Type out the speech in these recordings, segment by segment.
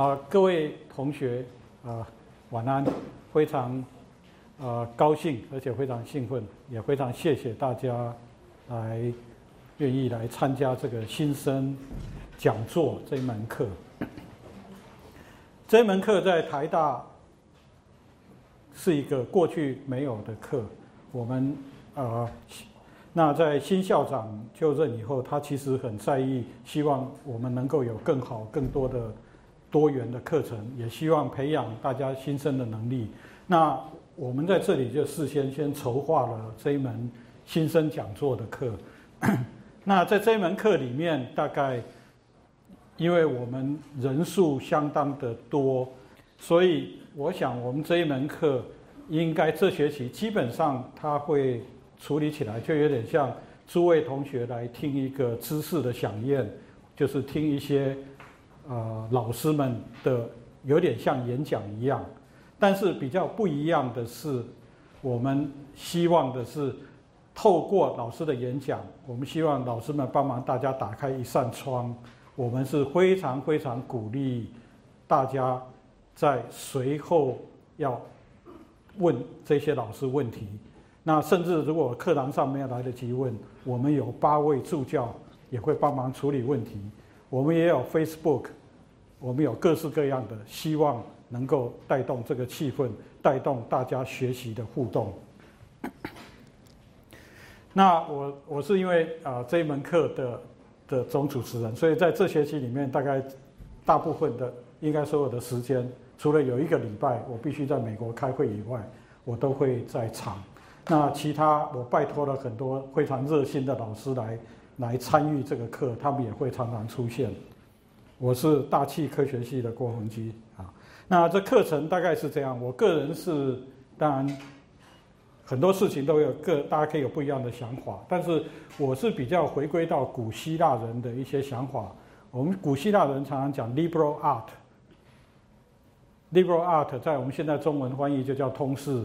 啊，各位同学啊，晚安！非常呃高兴，而且非常兴奋，也非常谢谢大家来愿意来参加这个新生讲座这一门课。这门课在台大是一个过去没有的课，我们啊，那在新校长就任以后，他其实很在意，希望我们能够有更好、更多的。多元的课程，也希望培养大家新生的能力。那我们在这里就事先先筹划了这一门新生讲座的课。那在这一门课里面，大概因为我们人数相当的多，所以我想我们这一门课应该这学期基本上它会处理起来，就有点像诸位同学来听一个知识的飨宴，就是听一些。呃，老师们的有点像演讲一样，但是比较不一样的是，我们希望的是透过老师的演讲，我们希望老师们帮忙大家打开一扇窗。我们是非常非常鼓励大家在随后要问这些老师问题。那甚至如果课堂上没有来得及问，我们有八位助教也会帮忙处理问题。我们也有 Facebook。我们有各式各样的希望，能够带动这个气氛，带动大家学习的互动。那我我是因为啊这一门课的的总主持人，所以在这学期里面，大概大部分的应该所有的时间，除了有一个礼拜我必须在美国开会以外，我都会在场。那其他我拜托了很多非常热心的老师来来参与这个课，他们也会常常出现。我是大气科学系的郭宏基啊，那这课程大概是这样。我个人是当然很多事情都有各，大家可以有不一样的想法，但是我是比较回归到古希腊人的一些想法。我们古希腊人常常讲 liberal art，liberal art 在我们现在中文翻译就叫通识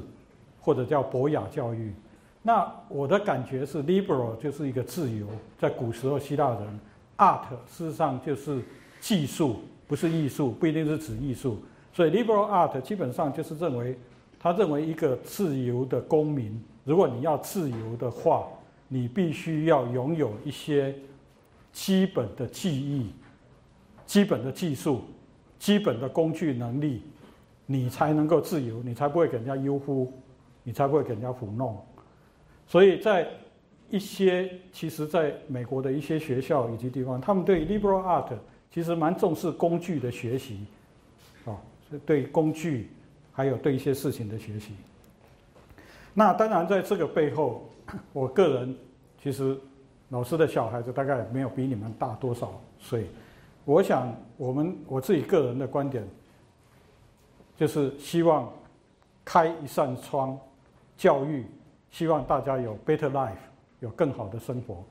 或者叫博雅教育。那我的感觉是 liberal 就是一个自由，在古时候希腊人 art 事实上就是。技术不是艺术，不一定是指艺术。所以 liberal art 基本上就是认为，他认为一个自由的公民，如果你要自由的话，你必须要拥有一些基本的技艺、基本的技术、基本的工具能力，你才能够自由，你才不会给人家优忽，你才不会给人家糊弄。所以在一些其实在美国的一些学校以及地方，他们对 liberal art 其实蛮重视工具的学习，啊，对工具还有对一些事情的学习。那当然，在这个背后，我个人其实老师的小孩子大概没有比你们大多少岁。我想，我们我自己个人的观点，就是希望开一扇窗，教育，希望大家有 better life，有更好的生活。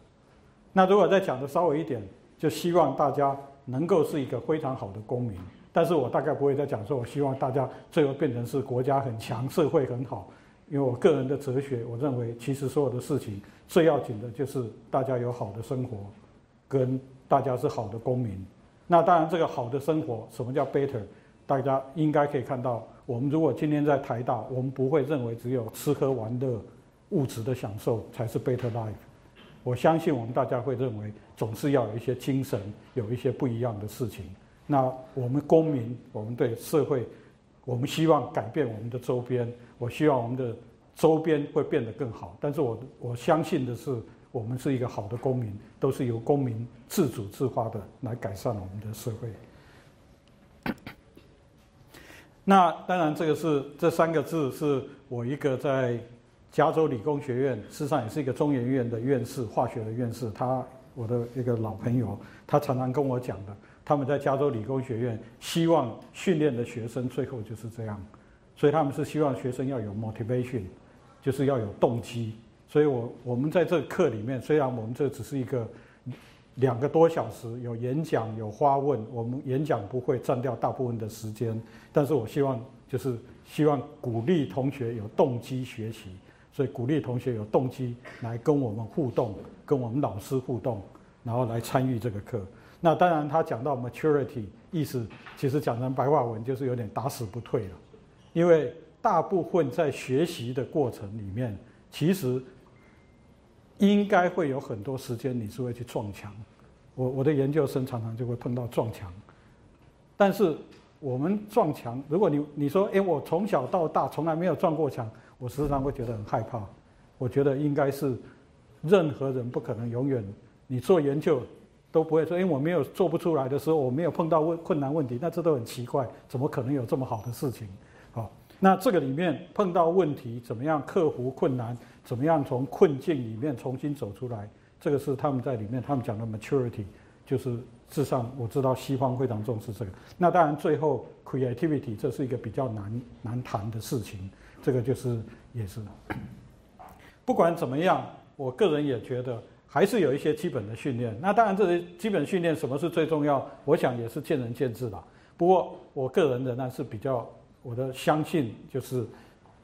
那如果再讲的稍微一点，就希望大家。能够是一个非常好的公民，但是我大概不会再讲说，我希望大家最后变成是国家很强，社会很好，因为我个人的哲学，我认为其实所有的事情最要紧的就是大家有好的生活，跟大家是好的公民。那当然，这个好的生活，什么叫 better？大家应该可以看到，我们如果今天在台大，我们不会认为只有吃喝玩乐、物质的享受才是 better life。我相信我们大家会认为，总是要有一些精神，有一些不一样的事情。那我们公民，我们对社会，我们希望改变我们的周边。我希望我们的周边会变得更好。但是我我相信的是，我们是一个好的公民，都是由公民自主自发的来改善我们的社会。那当然，这个是这三个字是我一个在。加州理工学院事实上也是一个中研院的院士，化学的院士。他我的一个老朋友，他常常跟我讲的，他们在加州理工学院希望训练的学生最后就是这样，所以他们是希望学生要有 motivation，就是要有动机。所以我我们在这课里面，虽然我们这只是一个两个多小时，有演讲有发问，我们演讲不会占掉大部分的时间，但是我希望就是希望鼓励同学有动机学习。所以鼓励同学有动机来跟我们互动，跟我们老师互动，然后来参与这个课。那当然他讲到 maturity，意思其实讲成白话文就是有点打死不退了，因为大部分在学习的过程里面，其实应该会有很多时间你是会去撞墙。我我的研究生常常就会碰到撞墙，但是我们撞墙，如果你你说，哎，我从小到大从来没有撞过墙，我时常会觉得很害怕。我觉得应该是任何人不可能永远，你做研究都不会说，因为我没有做不出来的时候，我没有碰到问困难问题，那这都很奇怪，怎么可能有这么好的事情？好，那这个里面碰到问题，怎么样克服困难，怎么样从困境里面重新走出来？这个是他们在里面，他们讲的 maturity，就是至上我知道西方非常重视这个。那当然最后 creativity 这是一个比较难难谈的事情，这个就是也是。不管怎么样，我个人也觉得还是有一些基本的训练。那当然这些基本训练什么是最重要，我想也是见仁见智吧。不过我个人仍然是比较我的相信，就是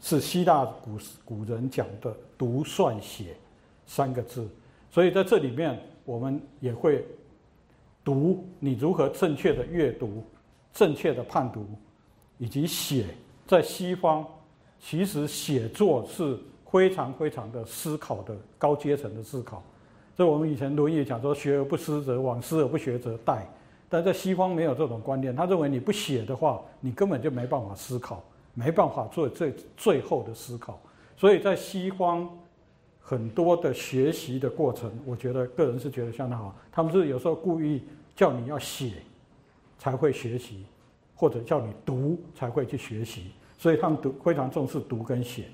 是希腊古古人讲的读算写三个字。所以在这里面，我们也会读你如何正确的阅读、正确的判读，以及写。在西方，其实写作是非常非常的思考的高阶层的思考。所以我们以前《论语》讲说：“学而不思则罔，思而不学则殆。”但在西方没有这种观念，他认为你不写的话，你根本就没办法思考，没办法做最最后的思考。所以在西方。很多的学习的过程，我觉得个人是觉得相当好。他们是有时候故意叫你要写，才会学习，或者叫你读才会去学习。所以他们读非常重视读跟写。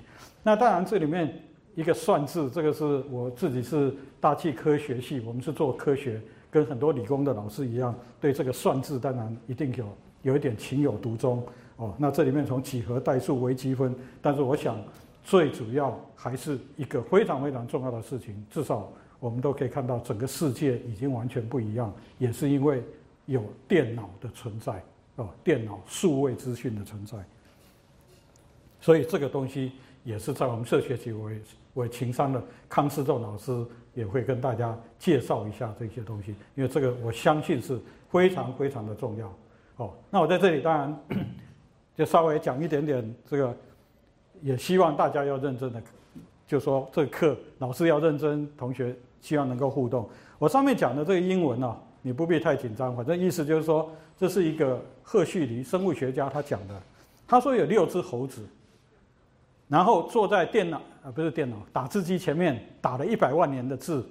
那当然这里面一个算字，这个是我自己是大气科学系，我们是做科学，跟很多理工的老师一样，对这个算字当然一定有有一点情有独钟哦。那这里面从几何代数、微积分，但是我想。最主要还是一个非常非常重要的事情，至少我们都可以看到，整个世界已经完全不一样，也是因为有电脑的存在，哦，电脑数位资讯的存在，所以这个东西也是在我们社学期为为情商的康思仲老师也会跟大家介绍一下这些东西，因为这个我相信是非常非常的重要。哦，那我在这里当然 就稍微讲一点点这个。也希望大家要认真的，就说这个课老师要认真，同学希望能够互动。我上面讲的这个英文呢，你不必太紧张，反正意思就是说，这是一个赫胥黎生物学家他讲的。他说有六只猴子，然后坐在电脑啊不是电脑打字机前面打了一百万年的字，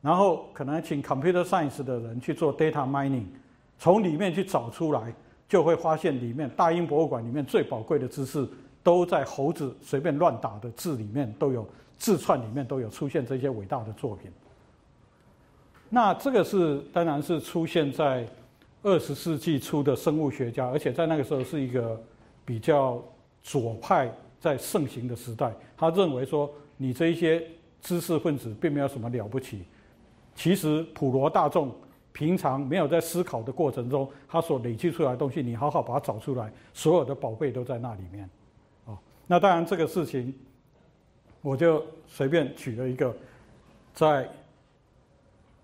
然后可能请 computer science 的人去做 data mining，从里面去找出来，就会发现里面大英博物馆里面最宝贵的知识。都在猴子随便乱打的字里面都有字串里面都有出现这些伟大的作品。那这个是当然是出现在二十世纪初的生物学家，而且在那个时候是一个比较左派在盛行的时代。他认为说你这一些知识分子并没有什么了不起，其实普罗大众平常没有在思考的过程中，他所累积出来的东西，你好好把它找出来，所有的宝贝都在那里面。那当然，这个事情我就随便举了一个，在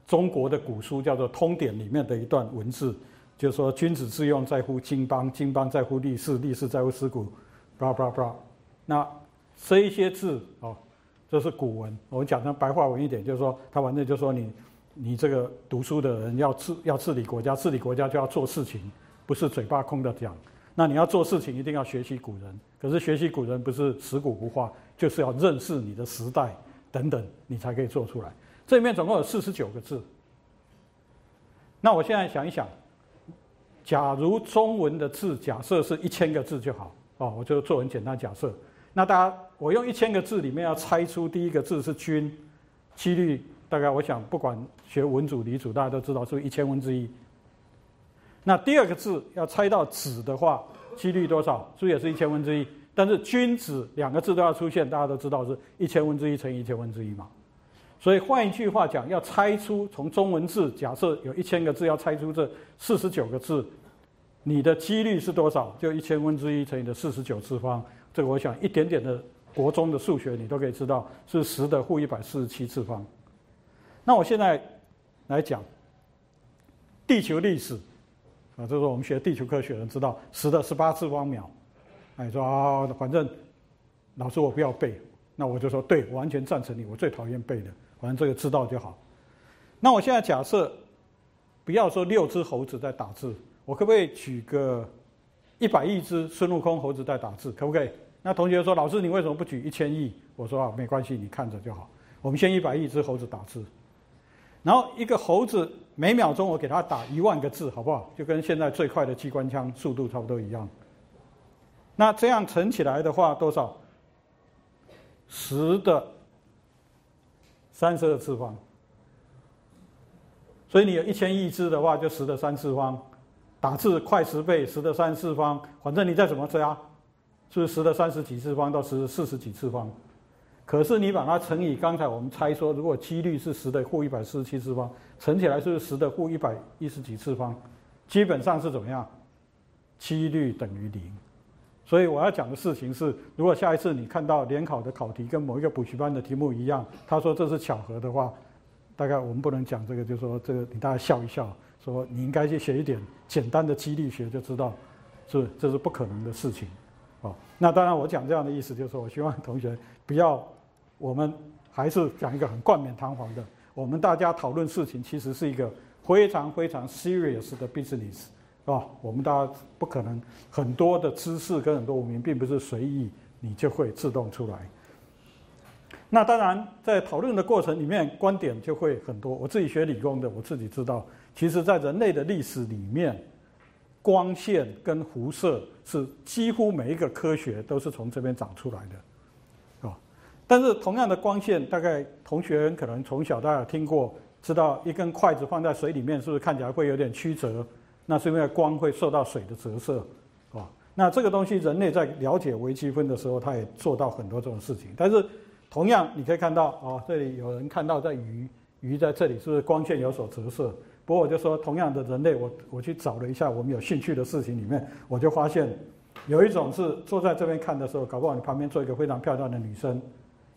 中国的古书叫做《通典》里面的一段文字，就说“君子之用在乎经邦，经邦在乎立事，立事在乎思古”，叭叭叭。那这一些字哦，这是古文。我们讲成白话文一点，就是说，他反正就说你你这个读书的人要治要治理国家，治理国家就要做事情，不是嘴巴空的讲。那你要做事情，一定要学习古人。可是学习古人不是死古不化，就是要认识你的时代等等，你才可以做出来。这里面总共有四十九个字。那我现在想一想，假如中文的字假设是一千个字就好哦，我就做很简单假设。那大家，我用一千个字里面要猜出第一个字是“君”，几率大概我想，不管学文组理组，大家都知道是一千分之一。那第二个字要猜到“子”的话，几率多少？是不是也是一千分之一？但是“君子”两个字都要出现，大家都知道是一千分之一乘以一千分之一嘛。所以换一句话讲，要猜出从中文字，假设有一千个字，要猜出这四十九个字，你的几率是多少？就一千分之一乘以的四十九次方。这个我想一点点的国中的数学你都可以知道，是十的负一百四十七次方。那我现在来讲。地球历史啊，这是我们学地球科学的人知道十的十八次方秒。哎，说啊，反正老师我不要背，那我就说对，完全赞成你，我最讨厌背的，反正这个知道就好。那我现在假设不要说六只猴子在打字，我可不可以举个一百亿只孙悟空猴子在打字，可不可以？那同学说，老师你为什么不举一千亿？我说啊，没关系，你看着就好。我们先一百亿只猴子打字，然后一个猴子每秒钟我给它打一万个字，好不好？就跟现在最快的机关枪速度差不多一样。那这样乘起来的话，多少？十的三十二次方。所以你有一千亿只的话，就十的三次方。打字快十倍，十的三次方，反正你再怎么加，是十的三十几次方到十四十几次方。可是你把它乘以刚才我们猜说，如果几率是十的负一百四十七次方，乘起来是不是十的负一百一十几次方？基本上是怎么样？几率等于零。所以我要讲的事情是，如果下一次你看到联考的考题跟某一个补习班的题目一样，他说这是巧合的话，大概我们不能讲这个，就说这个你大家笑一笑，说你应该去学一点简单的几率学，就知道是这是不可能的事情。哦，那当然我讲这样的意思就是说我希望同学不要。我们还是讲一个很冠冕堂皇的，我们大家讨论事情其实是一个非常非常 serious 的 business，是吧？我们大家不可能很多的知识跟很多文明，并不是随意你就会自动出来。那当然，在讨论的过程里面，观点就会很多。我自己学理工的，我自己知道，其实在人类的历史里面，光线跟辐射是几乎每一个科学都是从这边长出来的。但是同样的光线，大概同学可能从小大家听过，知道一根筷子放在水里面，是不是看起来会有点曲折？那是因为光会受到水的折射，啊，那这个东西人类在了解微积分的时候，他也做到很多这种事情。但是同样你可以看到，哦，这里有人看到在鱼，鱼在这里是不是光线有所折射？不过我就说，同样的人类，我我去找了一下我们有兴趣的事情里面，我就发现有一种是坐在这边看的时候，搞不好你旁边坐一个非常漂亮的女生。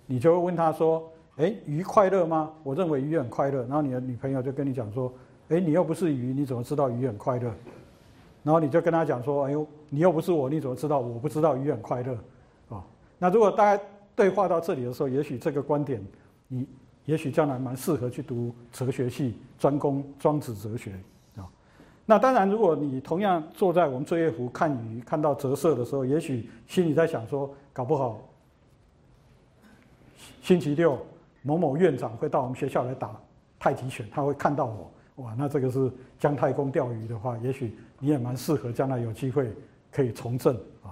你就会问他说：“哎，鱼快乐吗？”我认为鱼很快乐。然后你的女朋友就跟你讲说：“哎，你又不是鱼，你怎么知道鱼很快乐？”然后你就跟他讲说：“哎呦，你又不是我，你怎么知道我不知道鱼很快乐？”啊，那如果大家对话到这里的时候，也许这个观点，你也许将来蛮适合去读哲学系，专攻庄子哲学啊。那当然，如果你同样坐在我们作业湖看鱼，看到折射的时候，也许心里在想说：“搞不好。”星期六，某某院长会到我们学校来打太极拳，他会看到我，哇，那这个是姜太公钓鱼的话，也许你也蛮适合将来有机会可以从政啊。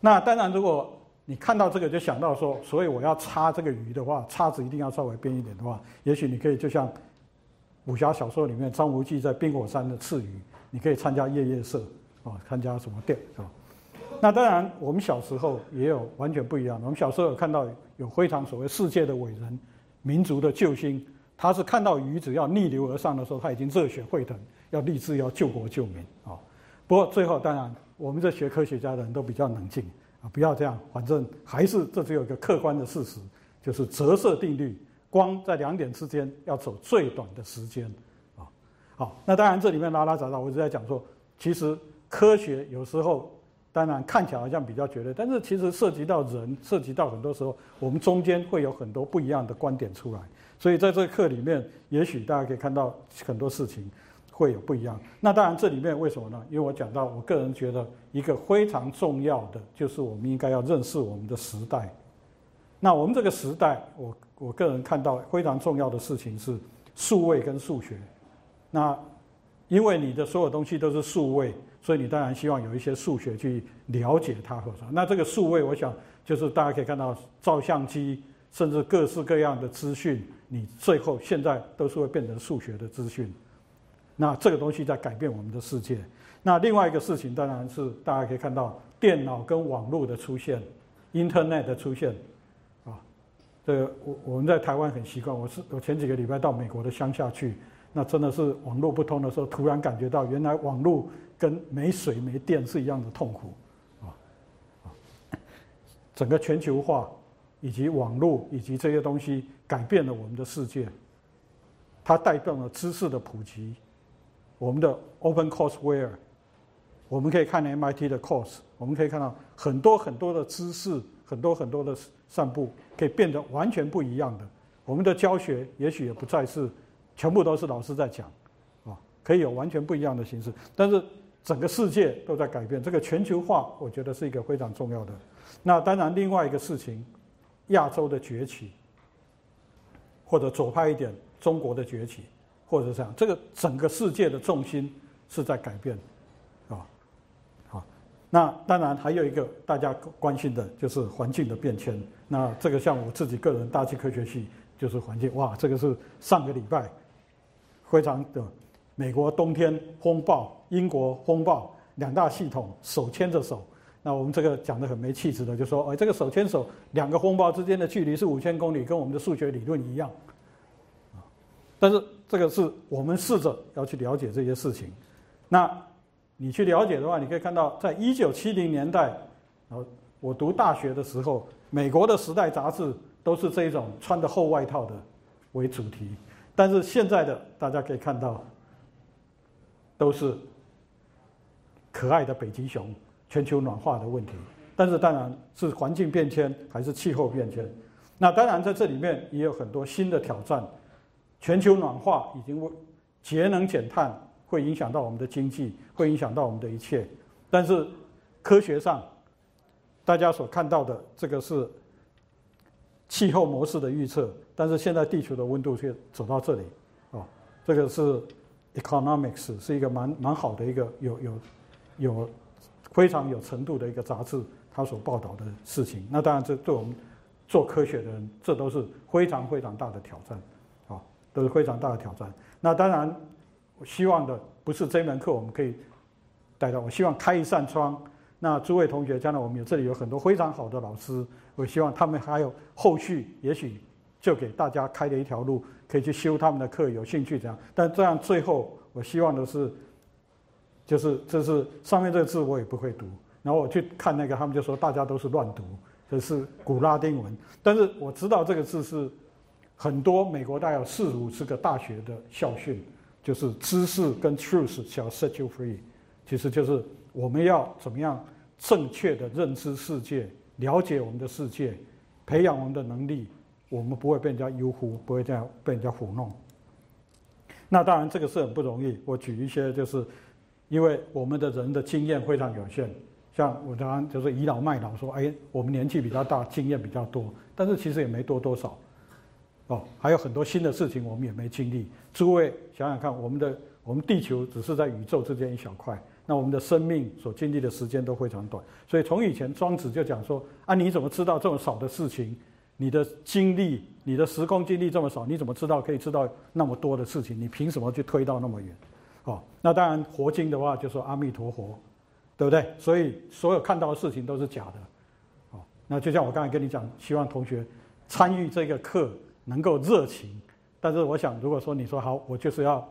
那当然，如果你看到这个就想到说，所以我要插这个鱼的话，叉子一定要稍微边一点的话，也许你可以就像武侠小说里面张无忌在冰火山的刺鱼，你可以参加夜夜社啊，参加什么店是吧？那当然，我们小时候也有完全不一样。我们小时候有看到有非常所谓世界的伟人、民族的救星，他是看到鱼只要逆流而上的时候，他已经热血沸腾，要立志要救国救民啊。不过最后，当然我们这学科学家的人都比较冷静啊，不要这样，反正还是这只有一个客观的事实，就是折射定律，光在两点之间要走最短的时间啊。好，那当然这里面拉拉杂杂，我一直在讲说，其实科学有时候。当然看起来好像比较绝对，但是其实涉及到人，涉及到很多时候，我们中间会有很多不一样的观点出来。所以在这个课里面，也许大家可以看到很多事情会有不一样。那当然这里面为什么呢？因为我讲到，我个人觉得一个非常重要的就是我们应该要认识我们的时代。那我们这个时代，我我个人看到非常重要的事情是数位跟数学。那因为你的所有东西都是数位。所以你当然希望有一些数学去了解它或者那这个数位，我想就是大家可以看到照相机，甚至各式各样的资讯，你最后现在都是会变成数学的资讯。那这个东西在改变我们的世界。那另外一个事情当然是大家可以看到电脑跟网络的出现，Internet 的出现啊。这个我我们在台湾很习惯，我是我前几个礼拜到美国的乡下去，那真的是网络不通的时候，突然感觉到原来网络。跟没水没电是一样的痛苦，啊！整个全球化以及网络以及这些东西改变了我们的世界。它带动了知识的普及。我们的 Open Courseware，我们可以看 MIT 的 course，我们可以看到很多很多的知识，很多很多的散布，可以变得完全不一样的。我们的教学也许也不再是全部都是老师在讲，啊，可以有完全不一样的形式。但是整个世界都在改变，这个全球化，我觉得是一个非常重要的。那当然，另外一个事情，亚洲的崛起，或者左派一点，中国的崛起，或者这样，这个整个世界的重心是在改变，啊，好，那当然还有一个大家关心的就是环境的变迁。那这个像我自己个人大气科学系就是环境，哇，这个是上个礼拜非常的美国冬天风暴，英国风暴，两大系统手牵着手。那我们这个讲的很没气质的，就说，哎，这个手牵手，两个风暴之间的距离是五千公里，跟我们的数学理论一样，但是这个是我们试着要去了解这些事情。那你去了解的话，你可以看到，在一九七零年代，后我读大学的时候，美国的时代杂志都是这种穿的厚外套的为主题，但是现在的大家可以看到，都是可爱的北极熊。全球暖化的问题，但是当然是环境变迁还是气候变迁，那当然在这里面也有很多新的挑战。全球暖化已经为节能减碳会影响到我们的经济，会影响到我们的一切。但是科学上，大家所看到的这个是气候模式的预测，但是现在地球的温度却走到这里，哦，这个是 economics 是一个蛮蛮好的一个有有有。非常有程度的一个杂志，它所报道的事情，那当然这对我们做科学的人，这都是非常非常大的挑战，啊，都是非常大的挑战。那当然，我希望的不是这门课我们可以带到，我希望开一扇窗。那诸位同学，将来我们有这里有很多非常好的老师，我希望他们还有后续，也许就给大家开了一条路，可以去修他们的课，有兴趣这样。但这样最后，我希望的是。就是这是上面这个字我也不会读，然后我去看那个，他们就说大家都是乱读，这是古拉丁文。但是我知道这个字是很多美国大概有四五十个大学的校训，就是知识跟 truth shall set you free，其实就是我们要怎么样正确的认知世界，了解我们的世界，培养我们的能力，我们不会被人家优忽，不会这样被人家糊弄。那当然这个是很不容易。我举一些就是。因为我们的人的经验非常有限，像我刚刚就是倚老卖老说，哎，我们年纪比较大，经验比较多，但是其实也没多多少，哦，还有很多新的事情我们也没经历。诸位想想看，我们的我们地球只是在宇宙之间一小块，那我们的生命所经历的时间都非常短。所以从以前庄子就讲说，啊，你怎么知道这么少的事情？你的经历，你的时空经历这么少，你怎么知道可以知道那么多的事情？你凭什么去推到那么远？哦，那当然，佛经的话就说阿弥陀佛，对不对？所以所有看到的事情都是假的。哦，那就像我刚才跟你讲，希望同学参与这个课能够热情。但是我想，如果说你说好，我就是要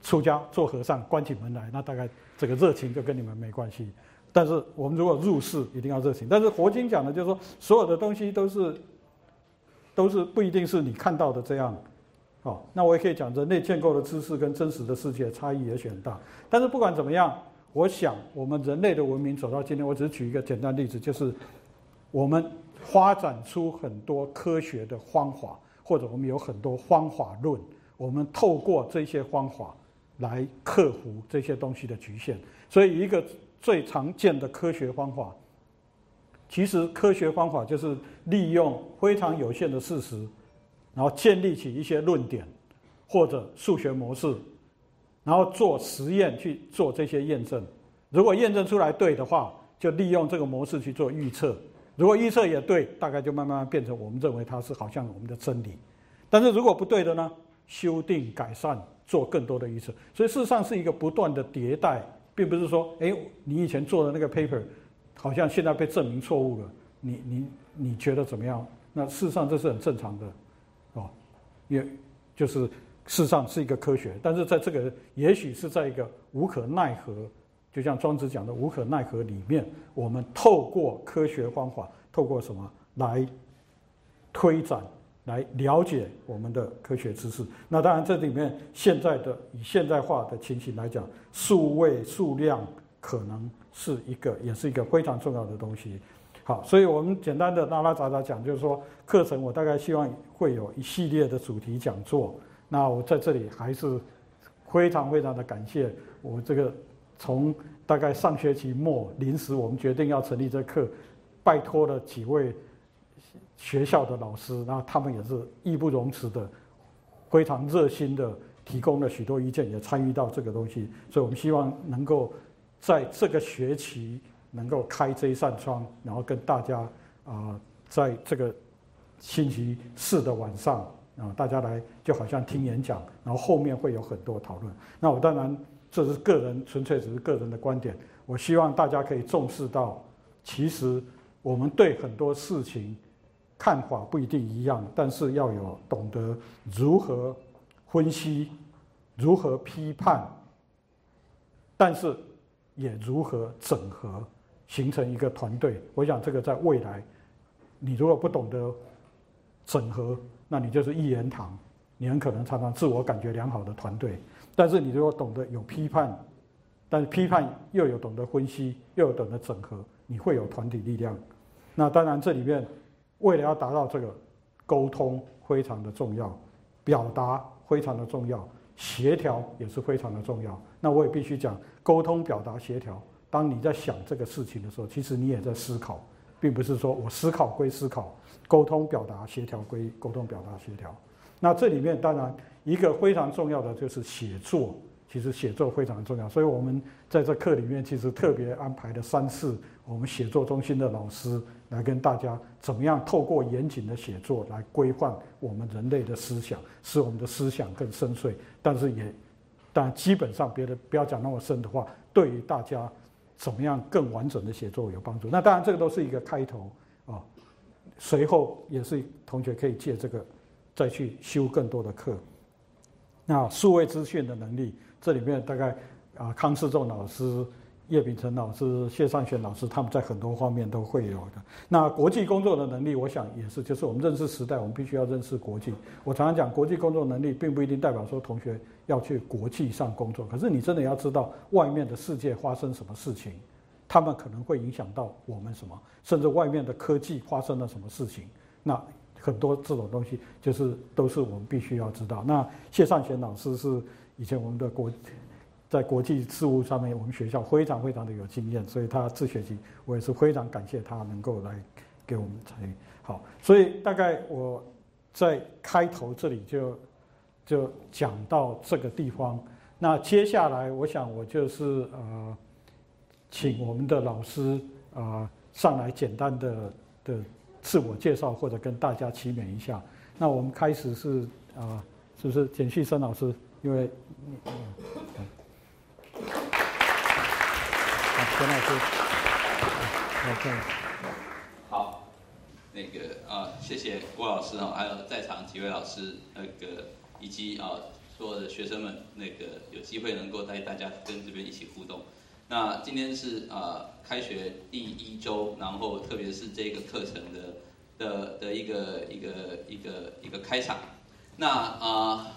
出家做和尚，关起门来，那大概这个热情就跟你们没关系。但是我们如果入世，一定要热情。但是佛经讲的就是说，所有的东西都是都是不一定是你看到的这样。好，那我也可以讲，人类建构的知识跟真实的世界差异也许很大。但是不管怎么样，我想我们人类的文明走到今天，我只是举一个简单例子，就是我们发展出很多科学的方法，或者我们有很多方法论，我们透过这些方法来克服这些东西的局限。所以，一个最常见的科学方法，其实科学方法就是利用非常有限的事实。然后建立起一些论点，或者数学模式，然后做实验去做这些验证。如果验证出来对的话，就利用这个模式去做预测。如果预测也对，大概就慢慢变成我们认为它是好像我们的真理。但是如果不对的呢？修订、改善，做更多的预测。所以事实上是一个不断的迭代，并不是说，哎，你以前做的那个 paper，好像现在被证明错误了。你你你觉得怎么样？那事实上这是很正常的。哦也就是事实上是一个科学，但是在这个也许是在一个无可奈何，就像庄子讲的无可奈何里面，我们透过科学方法，透过什么来推展来了解我们的科学知识。那当然，这里面现在的以现代化的情形来讲，数位数量可能是一个，也是一个非常重要的东西。好，所以我们简单的拉拉杂杂讲，就是说课程我大概希望会有一系列的主题讲座。那我在这里还是非常非常的感谢我这个从大概上学期末临时我们决定要成立这课，拜托了几位。学校的老师，那他们也是义不容辞的，非常热心的提供了许多意见，也参与到这个东西。所以我们希望能够在这个学期能够开这一扇窗，然后跟大家啊，在这个星期四的晚上啊，大家来就好像听演讲，然后后面会有很多讨论。那我当然这是个人，纯粹只是个人的观点。我希望大家可以重视到，其实我们对很多事情。看法不一定一样，但是要有懂得如何分析、如何批判，但是也如何整合，形成一个团队。我想这个在未来，你如果不懂得整合，那你就是一言堂，你很可能常常自我感觉良好的团队。但是你如果懂得有批判，但是批判又有懂得分析，又有懂得整合，你会有团体力量。那当然这里面。为了要达到这个，沟通非常的重要，表达非常的重要，协调也是非常的重要。那我也必须讲，沟通、表达、协调。当你在想这个事情的时候，其实你也在思考，并不是说我思考归思考，沟通、表达、协调归沟通、表达、协调。那这里面当然一个非常重要的就是写作。其实写作非常重要，所以我们在这课里面其实特别安排了三次，我们写作中心的老师来跟大家怎么样透过严谨的写作来规范我们人类的思想，使我们的思想更深邃。但是也，但基本上别的不要讲那么深的话，对于大家怎么样更完整的写作有帮助。那当然这个都是一个开头啊，随后也是同学可以借这个再去修更多的课。那数位资讯的能力。这里面大概啊，康世仲老师、叶秉成老师、谢尚玄老师，他们在很多方面都会有的。那国际工作的能力，我想也是，就是我们认识时代，我们必须要认识国际。我常常讲，国际工作能力并不一定代表说同学要去国际上工作，可是你真的要知道外面的世界发生什么事情，他们可能会影响到我们什么，甚至外面的科技发生了什么事情，那很多这种东西就是都是我们必须要知道。那谢尚玄老师是。以前我们的国在国际事务上面，我们学校非常非常的有经验，所以他自学期我也是非常感谢他能够来给我们参与。好，所以大概我在开头这里就就讲到这个地方。那接下来我想我就是呃，请我们的老师啊上来简单的的自我介绍或者跟大家齐勉一下。那我们开始是啊，是不是简旭生老师？因为，嗯，好，陈老师，好，那个啊，谢谢郭老师啊，还有在场几位老师，那个以及啊所有的学生们，那个有机会能够带大家跟这边一起互动。那今天是啊开学第一周，然后特别是这个课程的的的一个一个一个一个开场。那啊。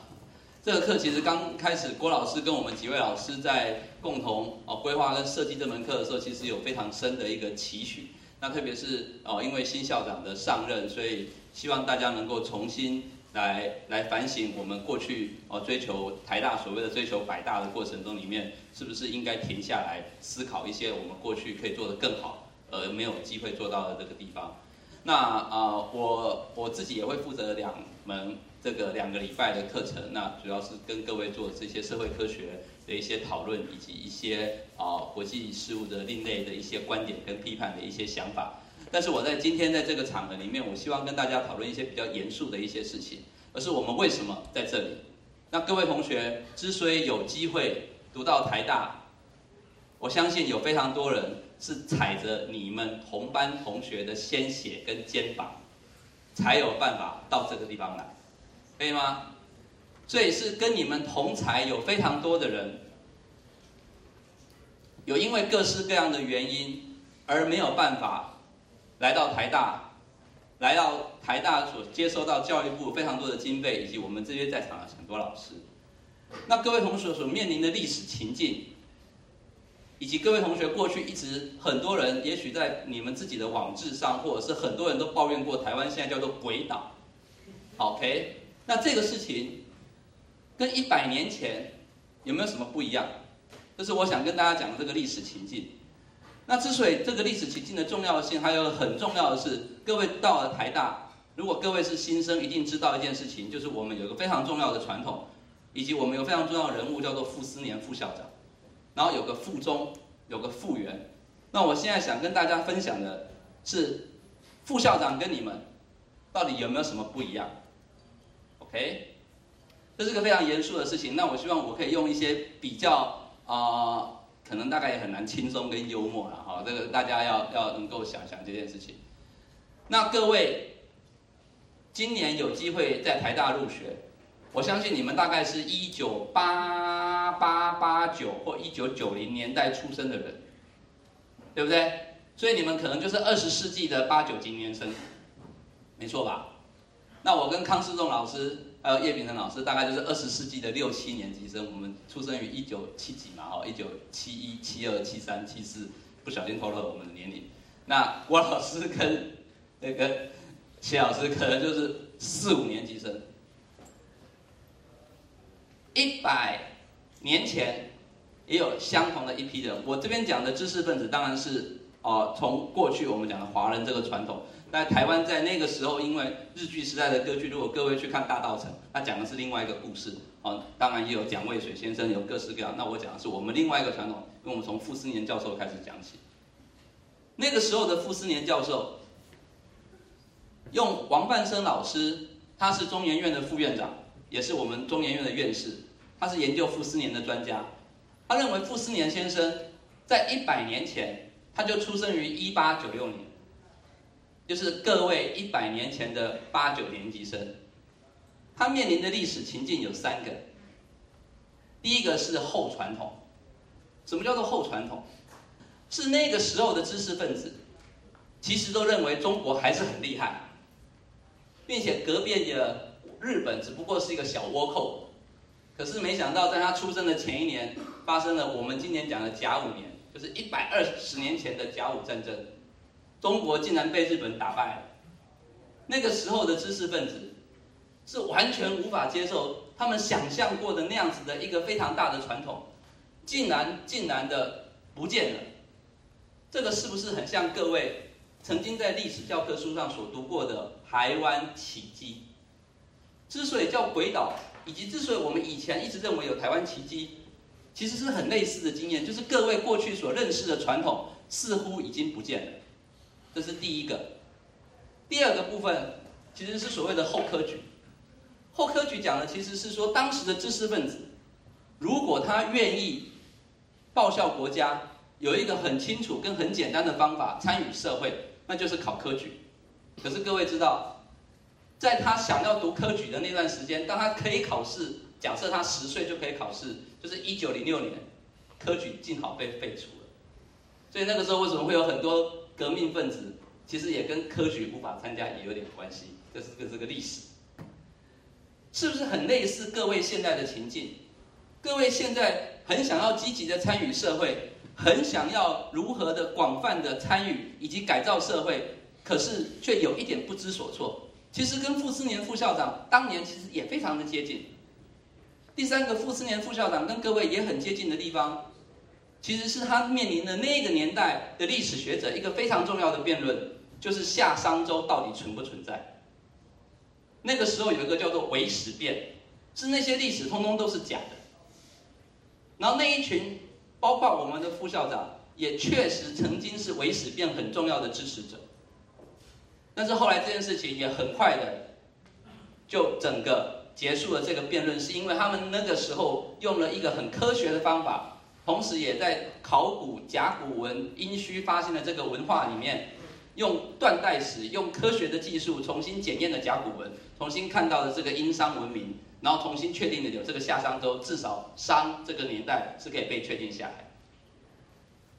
这个课其实刚开始，郭老师跟我们几位老师在共同哦规划跟设计这门课的时候，其实有非常深的一个期许。那特别是哦，因为新校长的上任，所以希望大家能够重新来来反省我们过去哦追求台大所谓的追求百大的过程中里面，是不是应该停下来思考一些我们过去可以做得更好，而没有机会做到的这个地方。那啊，我我自己也会负责两门。这个两个礼拜的课程，那主要是跟各位做这些社会科学的一些讨论，以及一些啊国际事务的另类的一些观点跟批判的一些想法。但是我在今天在这个场合里面，我希望跟大家讨论一些比较严肃的一些事情，而是我们为什么在这里？那各位同学之所以有机会读到台大，我相信有非常多人是踩着你们同班同学的鲜血跟肩膀，才有办法到这个地方来。可以吗？这也是跟你们同才有非常多的人，有因为各式各样的原因而没有办法来到台大，来到台大所接收到教育部非常多的经费，以及我们这些在场的很多老师。那各位同学所面临的历史情境，以及各位同学过去一直很多人，也许在你们自己的网志上，或者是很多人都抱怨过台湾现在叫做鬼岛。OK，那这个事情跟一百年前有没有什么不一样？这是我想跟大家讲的这个历史情境。那之所以这个历史情境的重要性，还有很重要的是，各位到了台大，如果各位是新生，一定知道一件事情，就是我们有个非常重要的传统，以及我们有非常重要的人物叫做傅斯年副校长，然后有个傅中，有个副员。那我现在想跟大家分享的是，副校长跟你们到底有没有什么不一样？OK，这是个非常严肃的事情。那我希望我可以用一些比较啊。可能大概也很难轻松跟幽默了哈，这个大家要要能够想想这件事情。那各位今年有机会在台大入学，我相信你们大概是一九八八八九或一九九零年代出生的人，对不对？所以你们可能就是二十世纪的八九级年生，没错吧？那我跟康世仲老师。还有叶秉成老师，大概就是二十世纪的六七年级生。我们出生于一九七几嘛，哦，一九七一、七二、七三、七四，不小心透露了我们的年龄。那郭老师跟那个谢老师，可能就是四五年级生。一百年前也有相同的一批人。我这边讲的知识分子，当然是哦，从过去我们讲的华人这个传统。在台湾，在那个时候，因为日剧时代的歌剧，如果各位去看《大道城》，它讲的是另外一个故事哦。当然也有蒋渭水先生，有各式各样。那我讲的是我们另外一个传统，因为我们从傅斯年教授开始讲起。那个时候的傅斯年教授，用王半生老师，他是中研院的副院长，也是我们中研院的院士，他是研究傅斯年的专家。他认为傅斯年先生在一百年前，他就出生于一八九六年。就是各位一百年前的八九年级生，他面临的历史情境有三个。第一个是后传统，什么叫做后传统？是那个时候的知识分子，其实都认为中国还是很厉害，并且隔壁的日本只不过是一个小倭寇。可是没想到，在他出生的前一年，发生了我们今年讲的甲午年，就是一百二十年前的甲午战争。中国竟然被日本打败了，那个时候的知识分子是完全无法接受他们想象过的那样子的一个非常大的传统，竟然竟然的不见了。这个是不是很像各位曾经在历史教科书上所读过的台湾奇迹？之所以叫鬼岛，以及之所以我们以前一直认为有台湾奇迹，其实是很类似的经验，就是各位过去所认识的传统似乎已经不见了。这是第一个，第二个部分其实是所谓的后科举。后科举讲的其实是说，当时的知识分子，如果他愿意报效国家，有一个很清楚跟很简单的方法参与社会，那就是考科举。可是各位知道，在他想要读科举的那段时间，当他可以考试，假设他十岁就可以考试，就是一九零六年，科举正好被废除了。所以那个时候为什么会有很多？革命分子其实也跟科举无法参加也有点关系，这是个这个历史，是不是很类似各位现在的情境？各位现在很想要积极的参与社会，很想要如何的广泛的参与以及改造社会，可是却有一点不知所措。其实跟傅斯年副校长当年其实也非常的接近。第三个傅斯年副校长跟各位也很接近的地方。其实是他面临的那个年代的历史学者一个非常重要的辩论，就是夏商周到底存不存在？那个时候有一个叫做伪史辩，是那些历史通通都是假的。然后那一群，包括我们的副校长，也确实曾经是伪史辩很重要的支持者。但是后来这件事情也很快的，就整个结束了这个辩论，是因为他们那个时候用了一个很科学的方法。同时，也在考古甲骨文殷墟发现的这个文化里面，用断代史、用科学的技术重新检验了甲骨文，重新看到了这个殷商文明，然后重新确定了有这个夏商周，至少商这个年代是可以被确定下来。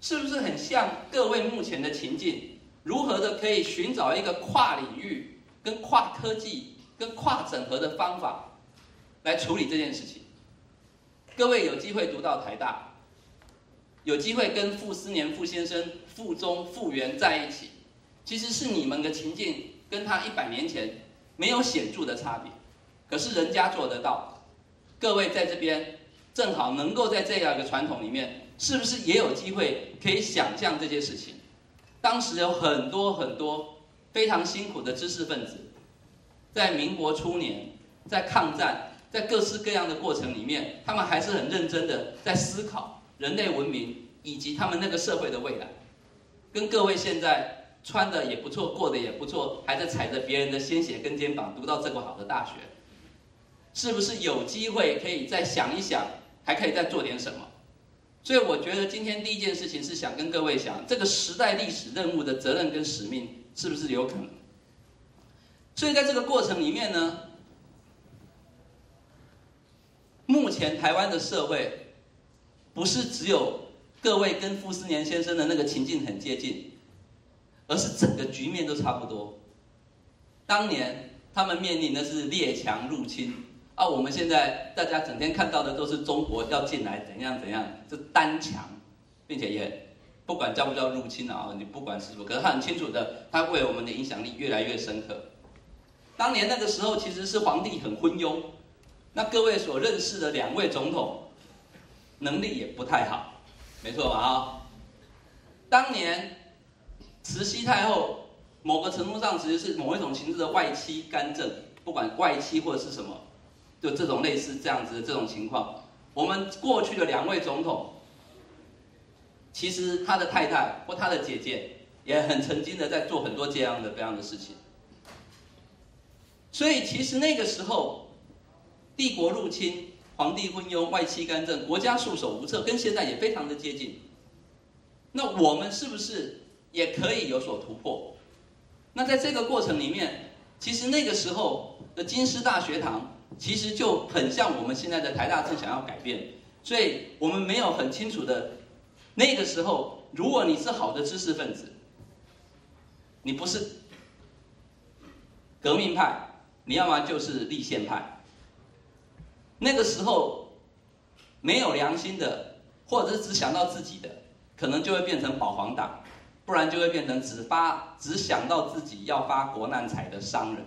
是不是很像各位目前的情境？如何的可以寻找一个跨领域、跟跨科技、跟跨整合的方法来处理这件事情。各位有机会读到台大，有机会跟傅斯年傅先生、傅中、傅园在一起，其实是你们的情境跟他一百年前没有显著的差别，可是人家做得到。各位在这边正好能够在这样一个传统里面，是不是也有机会可以想象这些事情？当时有很多很多非常辛苦的知识分子，在民国初年，在抗战，在各式各样的过程里面，他们还是很认真的在思考人类文明以及他们那个社会的未来。跟各位现在穿的也不错，过得也不错，还在踩着别人的鲜血跟肩膀读到这么好的大学，是不是有机会可以再想一想，还可以再做点什么？所以我觉得今天第一件事情是想跟各位讲，这个时代历史任务的责任跟使命是不是有可能？所以在这个过程里面呢，目前台湾的社会不是只有各位跟傅斯年先生的那个情境很接近，而是整个局面都差不多。当年他们面临的是列强入侵。啊，我们现在大家整天看到的都是中国要进来怎样怎样，是单强，并且也不管叫不叫入侵啊，你不管是不，可是他很清楚的，他为我们的影响力越来越深刻。当年那个时候其实是皇帝很昏庸，那各位所认识的两位总统，能力也不太好，没错吧？啊，当年慈禧太后某个程度上其实是某一种形式的外戚干政，不管外戚或者是什么。就这种类似这样子的这种情况，我们过去的两位总统，其实他的太太或他的姐姐也很曾经的在做很多这样的这样的事情。所以其实那个时候，帝国入侵、皇帝昏庸、外戚干政、国家束手无策，跟现在也非常的接近。那我们是不是也可以有所突破？那在这个过程里面，其实那个时候的京师大学堂。其实就很像我们现在的台大正想要改变，所以我们没有很清楚的，那个时候，如果你是好的知识分子，你不是革命派，你要么就是立宪派。那个时候没有良心的，或者是只想到自己的，可能就会变成保皇党，不然就会变成只发只想到自己要发国难财的商人。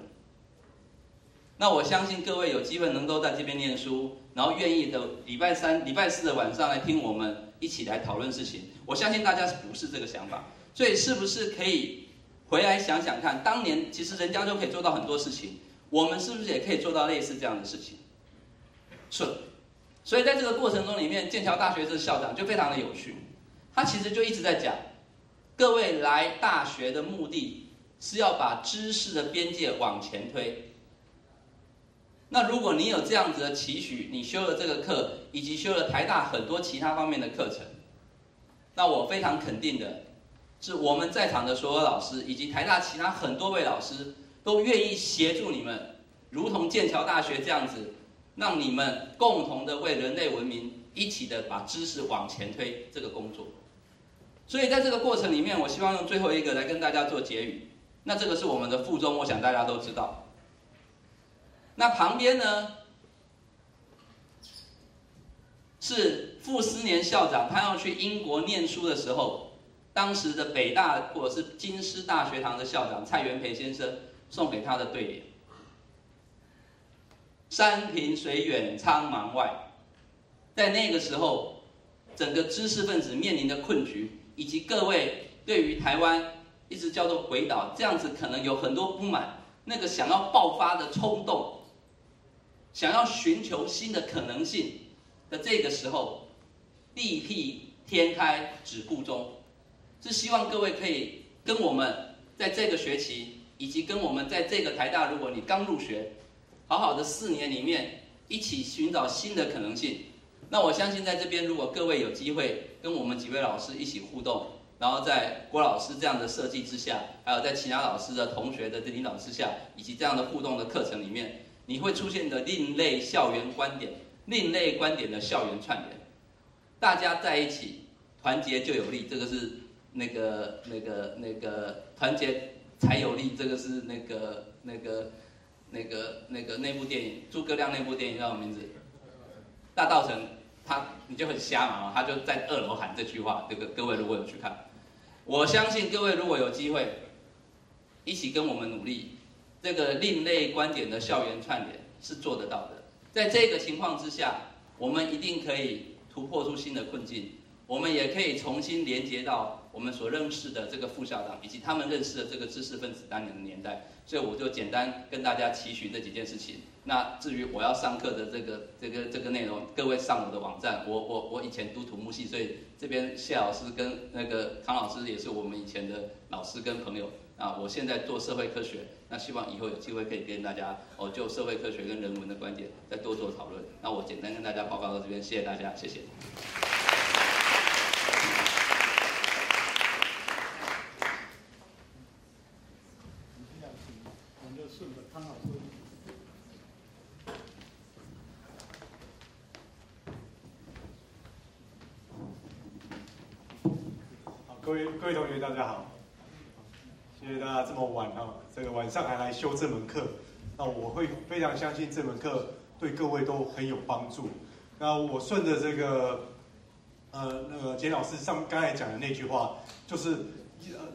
那我相信各位有机会能够在这边念书，然后愿意的礼拜三、礼拜四的晚上来听我们一起来讨论事情。我相信大家是不是这个想法？所以是不是可以回来想想看，当年其实人家就可以做到很多事情，我们是不是也可以做到类似这样的事情？是。所以在这个过程中里面，剑桥大学的校长就非常的有趣，他其实就一直在讲，各位来大学的目的是要把知识的边界往前推。那如果你有这样子的期许，你修了这个课，以及修了台大很多其他方面的课程，那我非常肯定的，是我们在场的所有老师，以及台大其他很多位老师，都愿意协助你们，如同剑桥大学这样子，让你们共同的为人类文明一起的把知识往前推这个工作。所以在这个过程里面，我希望用最后一个来跟大家做结语。那这个是我们的附中，我想大家都知道。那旁边呢，是傅斯年校长，他要去英国念书的时候，当时的北大或者是京师大学堂的校长蔡元培先生送给他的对联：“山平水远苍茫外。”在那个时候，整个知识分子面临的困局，以及各位对于台湾一直叫做鬼岛这样子，可能有很多不满，那个想要爆发的冲动。想要寻求新的可能性的这个时候，地辟天开止步中，是希望各位可以跟我们在这个学期，以及跟我们在这个台大，如果你刚入学，好好的四年里面一起寻找新的可能性。那我相信在这边，如果各位有机会跟我们几位老师一起互动，然后在郭老师这样的设计之下，还有在其他老师的同学的领导之下，以及这样的互动的课程里面。你会出现的另类校园观点，另类观点的校园串联，大家在一起团结就有力，这个是那个那个那个团结才有力，这个是那个那个那个那个那部电影，诸葛亮那部电影叫什么名字？大道城，他你就很瞎嘛，他就在二楼喊这句话。这个各位如果有去看，我相信各位如果有机会，一起跟我们努力，这个另类观点的校园串联是做得到的。在这个情况之下，我们一定可以突破出新的困境，我们也可以重新连接到我们所认识的这个副校长，以及他们认识的这个知识分子当年的年代。所以我就简单跟大家提取这几件事情。那至于我要上课的这个这个这个内容，各位上我的网站。我我我以前读土木系，所以这边谢老师跟那个康老师也是我们以前的老师跟朋友。啊，我现在做社会科学，那希望以后有机会可以跟大家哦，就社会科学跟人文的观点再多做讨论。那我简单跟大家报告到这边，谢谢大家，谢谢。好，各位各位同学，大家好。谢谢大家这么晚啊，这个晚上还来修这门课，那我会非常相信这门课对各位都很有帮助。那我顺着这个，呃，那个简老师上刚才讲的那句话，就是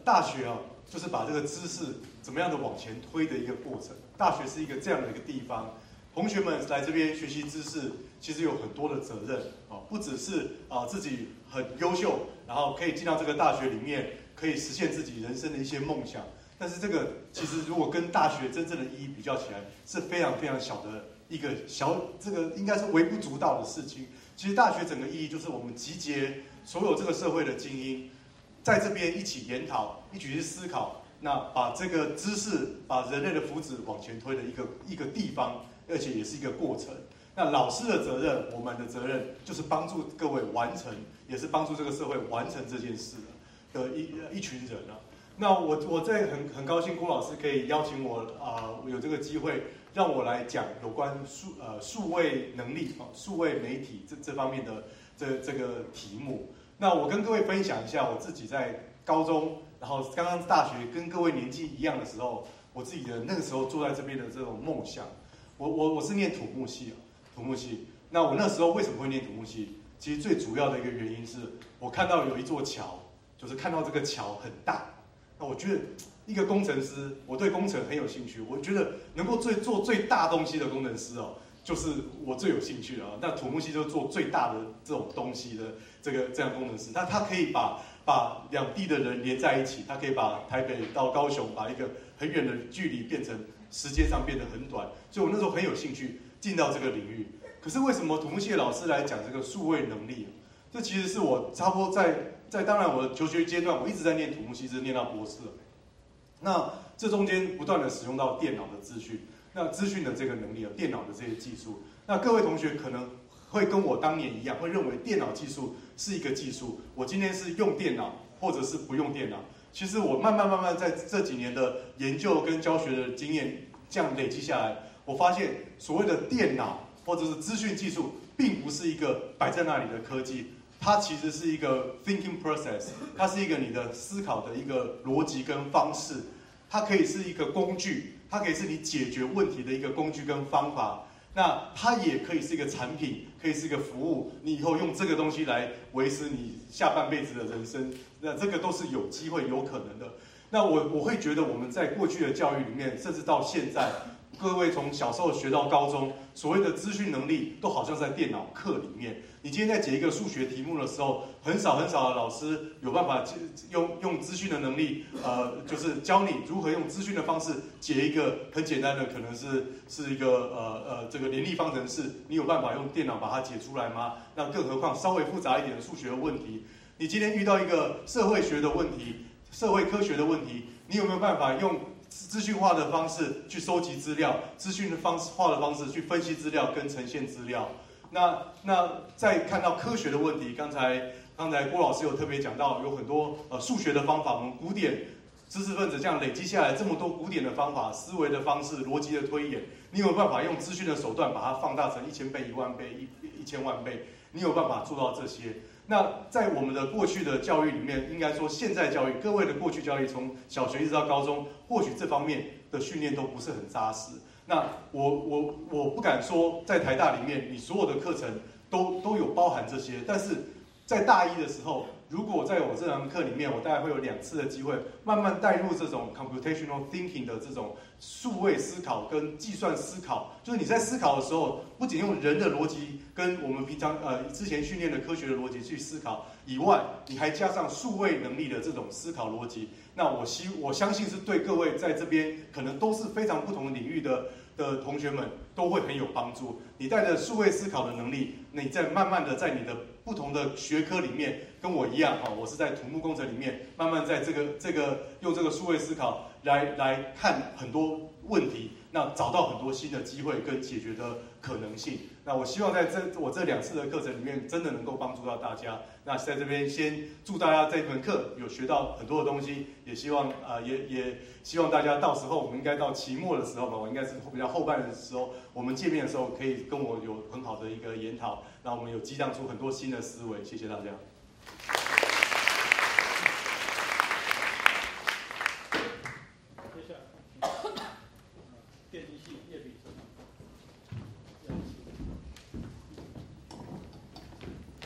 大学啊，就是把这个知识怎么样的往前推的一个过程。大学是一个这样的一个地方，同学们来这边学习知识，其实有很多的责任啊，不只是啊自己很优秀，然后可以进到这个大学里面。可以实现自己人生的一些梦想，但是这个其实如果跟大学真正的意义比较起来，是非常非常小的一个小，这个应该是微不足道的事情。其实大学整个意义就是我们集结所有这个社会的精英，在这边一起研讨，一起去思考，那把这个知识，把人类的福祉往前推的一个一个地方，而且也是一个过程。那老师的责任，我们的责任就是帮助各位完成，也是帮助这个社会完成这件事。的一一群人啊，那我我在很很高兴郭老师可以邀请我啊，有这个机会让我来讲有关数呃数位能力啊数位媒体这这方面的这这个题目。那我跟各位分享一下我自己在高中，然后刚刚大学跟各位年纪一样的时候，我自己的那个时候坐在这边的这种梦想。我我我是念土木系啊，土木系。那我那时候为什么会念土木系？其实最主要的一个原因是我看到有一座桥。就是看到这个桥很大，那我觉得一个工程师，我对工程很有兴趣。我觉得能够最做最大东西的工程师哦，就是我最有兴趣的啊。那土木系就做最大的这种东西的这个这样工程师，那他可以把把两地的人连在一起，他可以把台北到高雄，把一个很远的距离变成时间上变得很短。所以我那时候很有兴趣进到这个领域。可是为什么土木系的老师来讲这个数位能力？这其实是我差不多在。在当然，我的求学阶段，我一直在念土木系，一直念到博士。那这中间不断的使用到电脑的资讯，那资讯的这个能力啊，电脑的这些技术。那各位同学可能会跟我当年一样，会认为电脑技术是一个技术。我今天是用电脑，或者是不用电脑。其实我慢慢慢慢在这几年的研究跟教学的经验这样累积下来，我发现所谓的电脑或者是资讯技术，并不是一个摆在那里的科技。它其实是一个 thinking process，它是一个你的思考的一个逻辑跟方式，它可以是一个工具，它可以是你解决问题的一个工具跟方法。那它也可以是一个产品，可以是一个服务，你以后用这个东西来维持你下半辈子的人生，那这个都是有机会、有可能的。那我我会觉得我们在过去的教育里面，甚至到现在。各位从小时候学到高中，所谓的资讯能力都好像在电脑课里面。你今天在解一个数学题目的时候，很少很少的老师有办法用用资讯的能力，呃，就是教你如何用资讯的方式解一个很简单的，可能是是一个呃呃这个联立方程式，你有办法用电脑把它解出来吗？那更何况稍微复杂一点的数学问题，你今天遇到一个社会学的问题、社会科学的问题，你有没有办法用？资讯化的方式去收集资料，资讯的方式化的方式去分析资料跟呈现资料。那那再看到科学的问题，刚才刚才郭老师有特别讲到，有很多呃数学的方法，我们古典知识分子这样累积下来这么多古典的方法、思维的方式、逻辑的推演，你有办法用资讯的手段把它放大成一千倍、一万倍、一一千万倍，你有办法做到这些？那在我们的过去的教育里面，应该说现在教育，各位的过去教育从小学一直到高中，或许这方面的训练都不是很扎实。那我我我不敢说在台大里面，你所有的课程都都有包含这些，但是在大一的时候。如果在我这堂课里面，我大概会有两次的机会，慢慢带入这种 computational thinking 的这种数位思考跟计算思考。就是你在思考的时候，不仅用人的逻辑跟我们平常呃之前训练的科学的逻辑去思考以外，你还加上数位能力的这种思考逻辑。那我希我相信是对各位在这边可能都是非常不同领域的的同学们都会很有帮助。你带着数位思考的能力，你在慢慢的在你的不同的学科里面。跟我一样哈，我是在土木工程里面慢慢在这个这个用这个数位思考来来看很多问题，那找到很多新的机会跟解决的可能性。那我希望在这我这两次的课程里面，真的能够帮助到大家。那在这边先祝大家这门课有学到很多的东西，也希望啊也也希望大家到时候我们应该到期末的时候吧，我应该是比较后半的时候，我们见面的时候可以跟我有很好的一个研讨，让我们有激荡出很多新的思维。谢谢大家。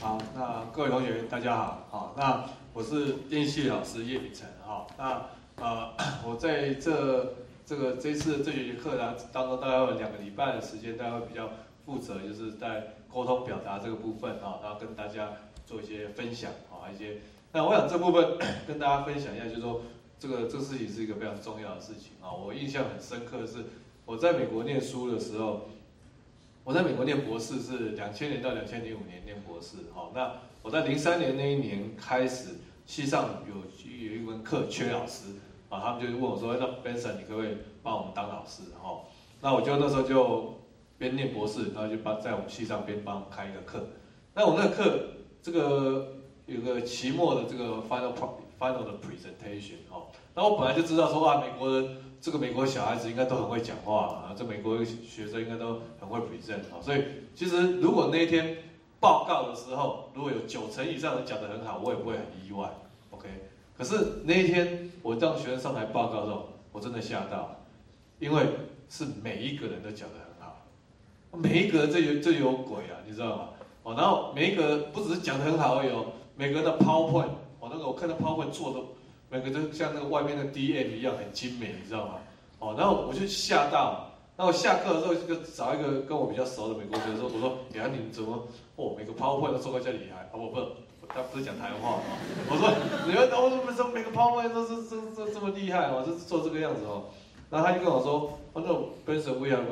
好，那各位同学大家好，好，那我是电系老师叶秉成，哈，那呃，我在这这个这次这学期课堂当中，大概有两个礼拜的时间，大概会比较负责，就是在沟通表达这个部分，啊，然后跟大家做一些分享，一些，那我想这部分 跟大家分享一下，就是说这个这个事情是一个非常重要的事情，啊，我印象很深刻的是我在美国念书的时候。我在美国念博士是两千年到两千零五年念博士，好，那我在零三年那一年开始，系上有有一门课缺老师，啊，他们就问我说，那 Benson 你可不可以帮我们当老师，哈，那我就那时候就边念博士，然后就帮在我们系上边帮开一个课，那我那个课这个有个期末的这个 final final 的 presentation，哦，那我本来就知道说啊，美国人。这个美国小孩子应该都很会讲话啊，这美国学生应该都很会 present 啊，所以其实如果那一天报告的时候，如果有九成以上人讲得很好，我也不会很意外，OK。可是那一天我让学生上台报告的时候，我真的吓到，因为是每一个人都讲得很好，每一个人这有这有鬼啊，你知道吗？哦，然后每一个不只是讲得很好而已哦，每个的 PowerPoint，哦，那个我看到 PowerPoint 做的。每个都像那个外面的 DM 一样很精美，你知道吗？哦，然后我就吓到，那我下课的时候就找一个跟我比较熟的美国学生，我说：“哎呀，你们怎么哦，每个 PowerPoint 都做到这么厉害？”啊，我不，他不是讲台湾话啊。我说：“你们我怎么每个 PowerPoint 都是这这这么厉害哦，就是做这个样子哦。”然后他就跟我说：“哦，那 Benson we have，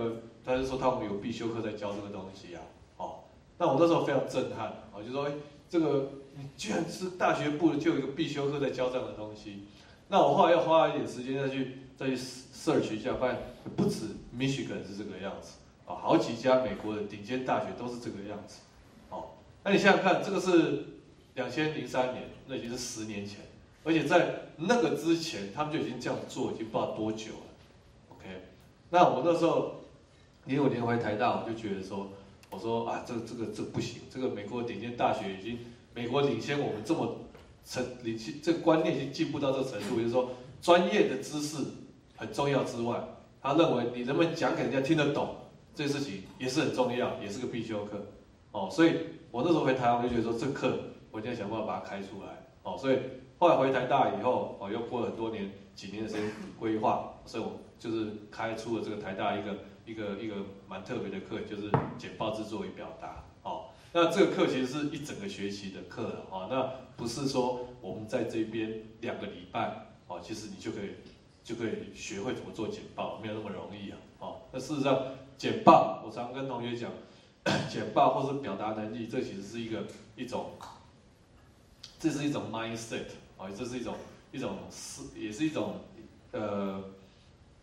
他就说他们有必修课在教这个东西啊。”哦，那我那时候非常震撼，我就说：“哎，这个。”你居然是大学部就有一个必修课在教这样的东西，那我后来要花一点时间再去再去 search 一下，发现不止 Michigan 是这个样子，啊，好几家美国的顶尖大学都是这个样子，哦，那你想想看，这个是两千零三年，那已经是十年前，而且在那个之前，他们就已经这样做，已经不知道多久了，OK，那我那时候零五年回台大，我就觉得说，我说啊，这个这个这不行，这个美国顶尖大学已经。美国领先我们这么成领先，这个观念已经进步到这个程度，就是说专业的知识很重要之外，他认为你能不能讲给人家听得懂，这事情也是很重要，也是个必修课。哦，所以我那时候回台湾我就觉得说，这课我一定要想办法把它开出来。哦，所以后来回台大以后，哦，又过了很多年几年的时间规划，所以我就是开出了这个台大一个一个一个蛮特别的课，就是简报制作与表达。那这个课其实是一整个学期的课了啊，那不是说我们在这边两个礼拜哦，其实你就可以就可以学会怎么做简报，没有那么容易啊。哦，那事实上简报，我常跟同学讲，简报或是表达能力，这其实是一个一种，这是一种 mindset 啊，这是一种一种是也是一种呃，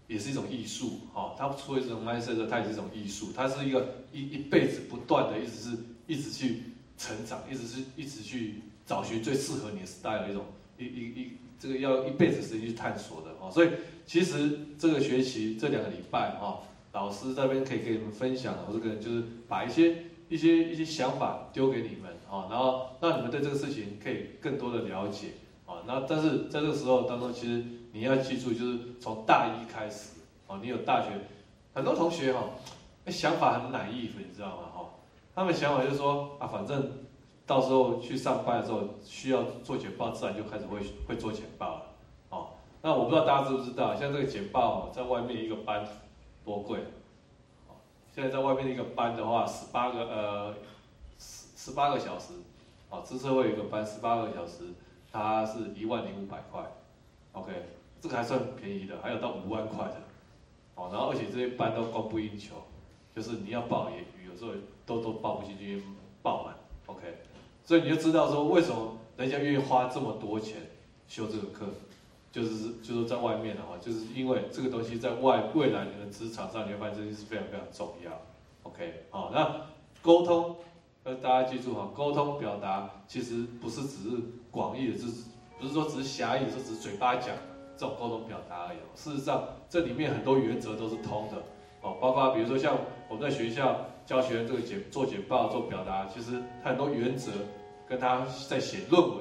也是一种艺术哈。它除了这种 mindset，它也是一种艺术，它是一个一一辈子不断的，一直是。一直去成长，一直是一直去找寻最适合你的 style 一种一一一这个要一辈子时间去探索的哦，所以其实这个学期这两个礼拜哈，老师这边可以给你们分享，我这个人就是把一些一些一些想法丢给你们啊，然后让你们对这个事情可以更多的了解啊。那但是在这个时候当中，其实你要记住，就是从大一开始啊，你有大学很多同学哈，想法很 naive，，你知道吗？他们想法就是说啊，反正到时候去上班的时候需要做简报，自然就开始会会做简报了。哦，那我不知道大家知不知道，像这个简报在外面一个班多贵。现在在外面一个班的话，十八个呃十十八个小时，哦，知社会有一个班十八个小时，它是一万零五百块，OK，这个还算便宜的，还有到五万块的，哦，然后而且这些班都供不应求，就是你要报也有时候都都报不进去，报满，OK，所以你就知道说为什么人家愿意花这么多钱修这个课。就是就是在外面的话，就是因为这个东西在外未来你的职场上，你会发现这件事非常非常重要。OK，好，那沟通，呃，大家记住哈，沟通表达其实不是只是广义的，就是不是说只是狭义，说只是嘴巴讲这种沟通表达而已。事实上，这里面很多原则都是通的。哦，包括比如说像我们在学校教学生这个简做简报做表达，其实很多原则跟他在写论文，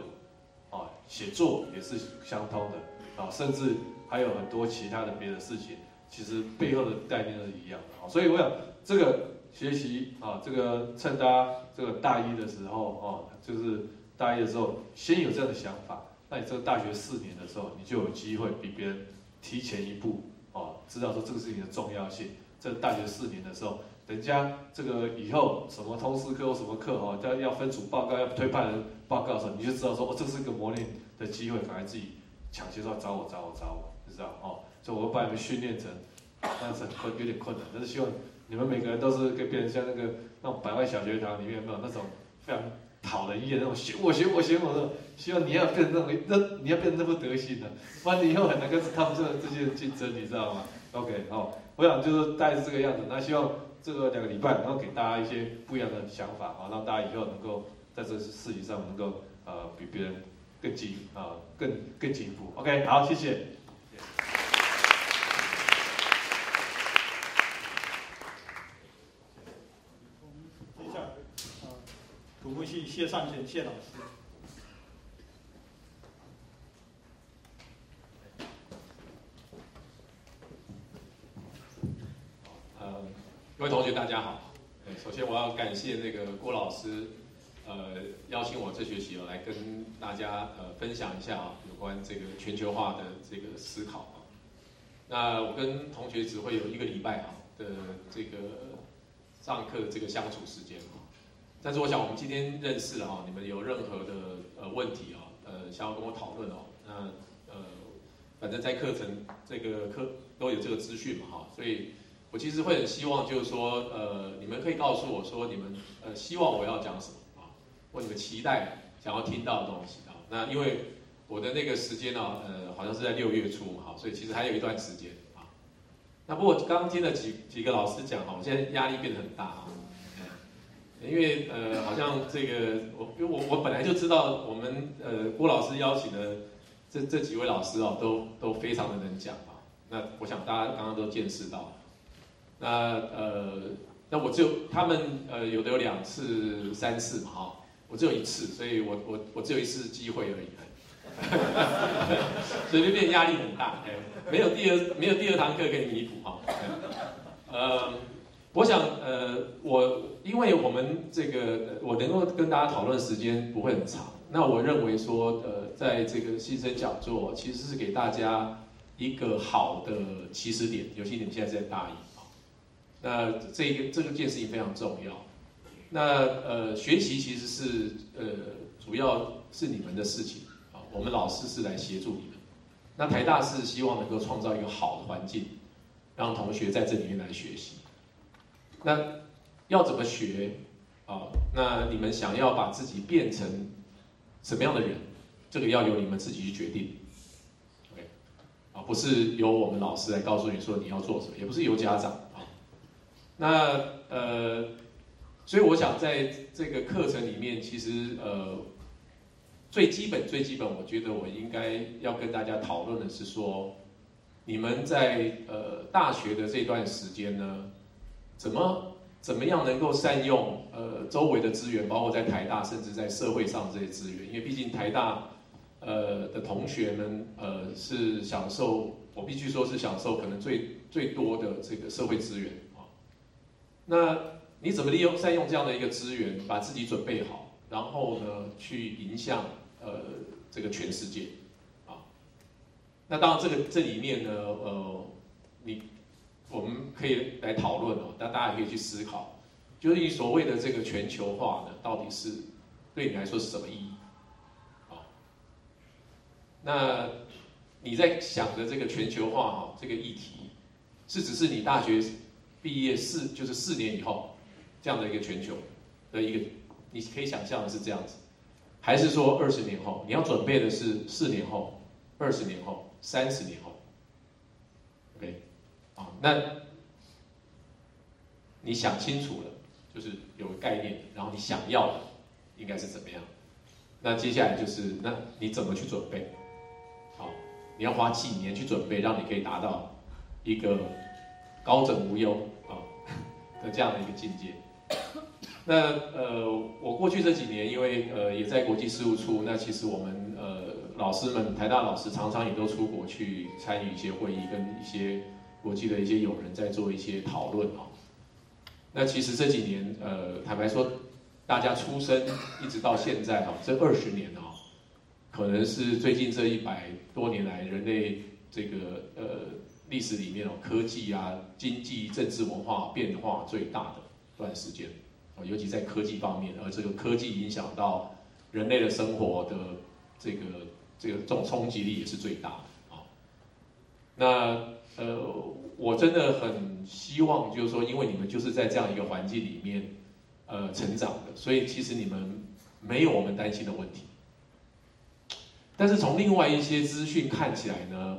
啊，写作也是相通的。啊，甚至还有很多其他的别的事情，其实背后的概念都是一样的。所以我想，这个学习啊，这个趁大家这个大一的时候啊，就是大一的时候，先有这样的想法，那你这个大学四年的时候，你就有机会比别人提前一步啊，知道说这个事情的重要性。在大学四年的时候，人家这个以后什么通识课或什么课哈，要要分组报告、要推派人报告的时候，你就知道说哦，这是一个磨练的机会，赶快自己。抢先说找我找我找我，就知道哦，所以我会把你们训练成，但是困有点困难，但是希望你们每个人都是跟别人像那个那种百万小学堂里面有没有那种非常讨人厌那种学我学我学我的，希望你要变成那种那你要变成那副德行的，不然你以后很难跟他们这这些人竞争，你知道吗？OK，好，我想就是大概是这个样子，那希望这个两个礼拜然后给大家一些不一样的想法啊，让大家以后能够在这事情上能够呃比别人。更进啊，更更进一步。OK，好，谢谢。接下来，啊，土木系谢尚贤谢老师。呃，各位同学，大家好。首先，我要感谢那个郭老师。呃，邀请我这学期哦来跟大家呃分享一下啊，有关这个全球化的这个思考啊。那我跟同学只会有一个礼拜啊的这个上课这个相处时间啊。但是我想我们今天认识了啊，你们有任何的呃问题啊，呃想要跟我讨论哦，那呃反正在课程这个课都有这个资讯嘛哈，所以我其实会很希望就是说呃你们可以告诉我说你们呃希望我要讲什么啊。或你们期待想要听到的东西啊，那因为我的那个时间呢，呃，好像是在六月初嘛，所以其实还有一段时间啊。那不过刚刚听了几几个老师讲哈，我现在压力变得很大啊，因为呃，好像这个我因为我我本来就知道我们呃郭老师邀请的这这几位老师哦，都都非常的能讲啊。那我想大家刚刚都见识到，那呃，那我就他们呃有的有两次、三次嘛哈。我只有一次，所以我我我只有一次机会而已，所以就变压力很大，没有第二没有第二堂课可以弥补哈。呃，我想呃我因为我们这个我能够跟大家讨论时间不会很长，那我认为说呃在这个新生讲座其实是给大家一个好的起始点，尤其你们现在在大一，那这一个这个件事情非常重要。那呃，学习其实是呃，主要是你们的事情啊。我们老师是来协助你们。那台大是希望能够创造一个好的环境，让同学在这里面来学习。那要怎么学啊？那你们想要把自己变成什么样的人？这个要由你们自己去决定。OK，啊，不是由我们老师来告诉你说你要做什么，也不是由家长。那呃。所以我想在这个课程里面，其实呃最基本最基本，我觉得我应该要跟大家讨论的是说，你们在呃大学的这段时间呢，怎么怎么样能够善用呃周围的资源，包括在台大，甚至在社会上这些资源？因为毕竟台大呃的同学们呃是享受，我必须说是享受可能最最多的这个社会资源。那你怎么利用善用这样的一个资源，把自己准备好，然后呢去影响呃这个全世界啊？那当然这个这里面呢呃你。我们可以来讨论哦，那大家也可以去思考，就是你所谓的这个全球化呢，到底是对你来说是什么意义？啊，那你在想的这个全球化哈，这个议题，是只是你大学毕业四就是四年以后这样的一个全球的一个，你可以想象的是这样子，还是说二十年后你要准备的是四年后、二十年后、三十年后？OK，？啊，那你想清楚了，就是有个概念，然后你想要的应该是怎么样？那接下来就是，那你怎么去准备？好，你要花几年去准备，让你可以达到一个高枕无忧啊 的这样的一个境界。那呃，我过去这几年，因为呃也在国际事务处，那其实我们呃老师们，台大老师常常也都出国去参与一些会议，跟一些。国际的一些友人在做一些讨论哦。那其实这几年，呃，坦白说，大家出生一直到现在哈，这二十年哦，可能是最近这一百多年来人类这个呃历史里面哦，科技啊、经济、政治、文化变化最大的段时间，尤其在科技方面，而这个科技影响到人类的生活的这个这个这种冲击力也是最大的啊。那呃，我真的很希望，就是说，因为你们就是在这样一个环境里面，呃，成长的，所以其实你们没有我们担心的问题。但是从另外一些资讯看起来呢，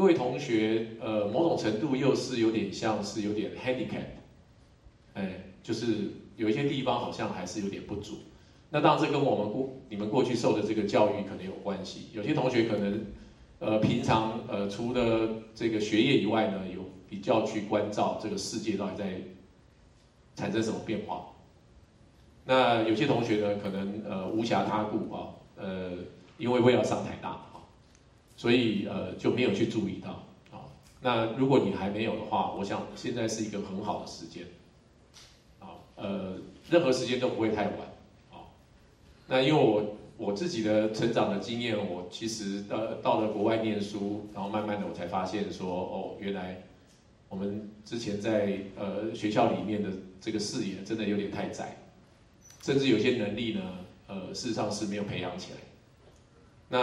各位同学，呃，某种程度又是有点像是有点 handicap，哎，就是有一些地方好像还是有点不足。那当然，这跟我们过你们过去受的这个教育可能有关系。有些同学可能。呃，平常呃，除了这个学业以外呢，有比较去关照这个世界到底在产生什么变化。那有些同学呢，可能呃无暇他顾啊，呃，因为为了上台大，所以呃就没有去注意到啊。那如果你还没有的话，我想现在是一个很好的时间啊，呃，任何时间都不会太晚啊。那因为我。我自己的成长的经验，我其实到到了国外念书，然后慢慢的我才发现说，哦，原来我们之前在呃学校里面的这个视野真的有点太窄，甚至有些能力呢，呃，事实上是没有培养起来。那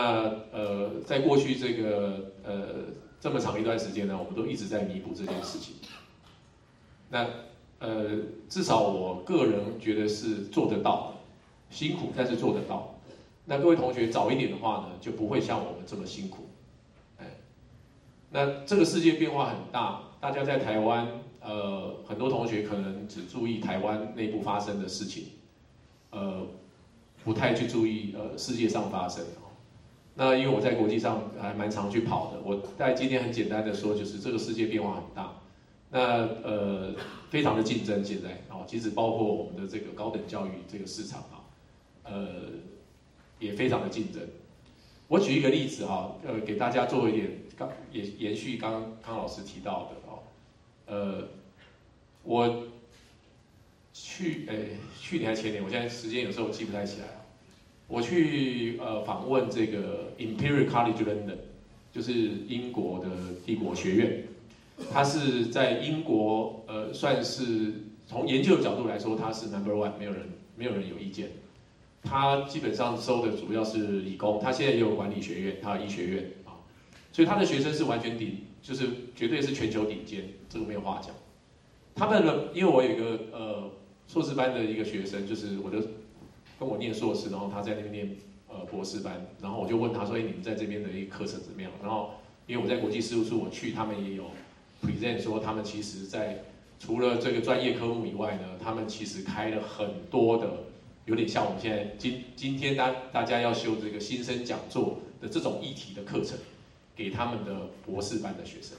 呃，在过去这个呃这么长一段时间呢，我们都一直在弥补这件事情。那呃，至少我个人觉得是做得到的，辛苦但是做得到。那各位同学早一点的话呢，就不会像我们这么辛苦，哎，那这个世界变化很大，大家在台湾，呃，很多同学可能只注意台湾内部发生的事情，呃，不太去注意呃世界上发生。那因为我在国际上还蛮常去跑的，我在今天很简单的说，就是这个世界变化很大，那呃，非常的竞争现在啊，其实包括我们的这个高等教育这个市场啊，呃。也非常的竞争。我举一个例子哈，呃，给大家做一点刚也延续刚康老师提到的哦，呃，我去诶去年还前年，我现在时间有时候我记不太起来我去呃访问这个 Imperial College London，就是英国的帝国学院，它是在英国呃算是从研究的角度来说，它是 Number One，没有人没有人有意见。他基本上收的主要是理工，他现在也有管理学院，他有医学院啊，所以他的学生是完全顶，就是绝对是全球顶尖，这个没有话讲。他们的，因为我有一个呃硕士班的一个学生，就是我的跟我念硕士，然后他在那边念呃博士班，然后我就问他说：“哎，你们在这边的一个课程怎么样？”然后因为我在国际事务处我去，他们也有 present 说，他们其实在除了这个专业科目以外呢，他们其实开了很多的。有点像我们现在今今天大大家要修这个新生讲座的这种议题的课程，给他们的博士班的学生，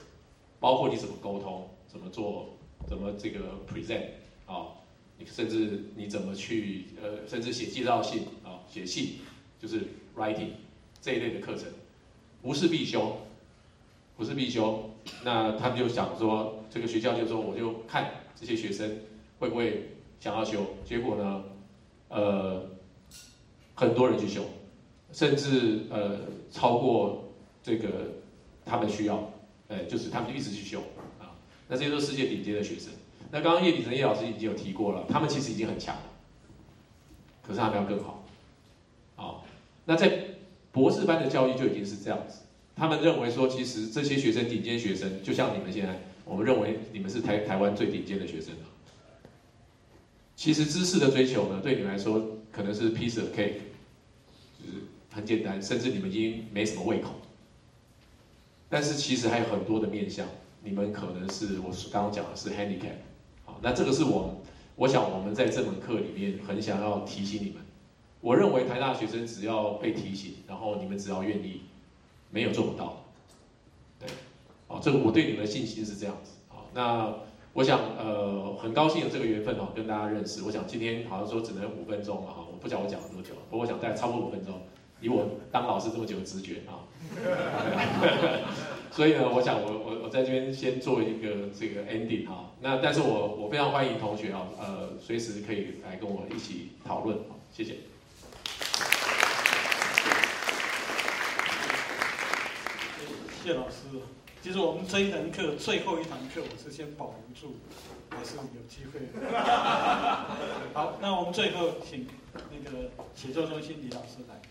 包括你怎么沟通，怎么做，怎么这个 present 啊，你甚至你怎么去呃，甚至写介绍信啊，写信就是 writing 这一类的课程，不是必修，不是必修。那他们就想说，这个学校就说，我就看这些学生会不会想要修。结果呢，呃，很多人去修，甚至呃超过这个他们需要，呃，就是他们就一直去修啊。那这些都是世界顶尖的学生。那刚刚叶秉成叶老师已经有提过了，他们其实已经很强了，可是他们要更好。好，那在博士班的教育就已经是这样子，他们认为说，其实这些学生顶尖学生，就像你们现在，我们认为你们是台台湾最顶尖的学生了。其实知识的追求呢，对你们来说可能是 piece of cake，就是很简单，甚至你们已经没什么胃口。但是其实还有很多的面向，你们可能是我刚刚讲的是 handicap。那这个是我，我想我们在这门课里面很想要提醒你们。我认为台大学生只要被提醒，然后你们只要愿意，没有做不到。对，哦，这个我对你们的信心是这样子。好，那我想呃，很高兴有这个缘分哦，跟大家认识。我想今天好像说只能五分钟了哈，我不讲我讲了多久，不过我想大概超过五分钟，以我当老师这么久的直觉啊。所以呢，我想我我我在这边先做一个这个 ending 哈，那但是我我非常欢迎同学啊，呃，随时可以来跟我一起讨论，谢谢。谢老师，其实我们这一堂课最后一堂课，我是先保留住，还是有机会。好，那我们最后请那个写作中心李老师来。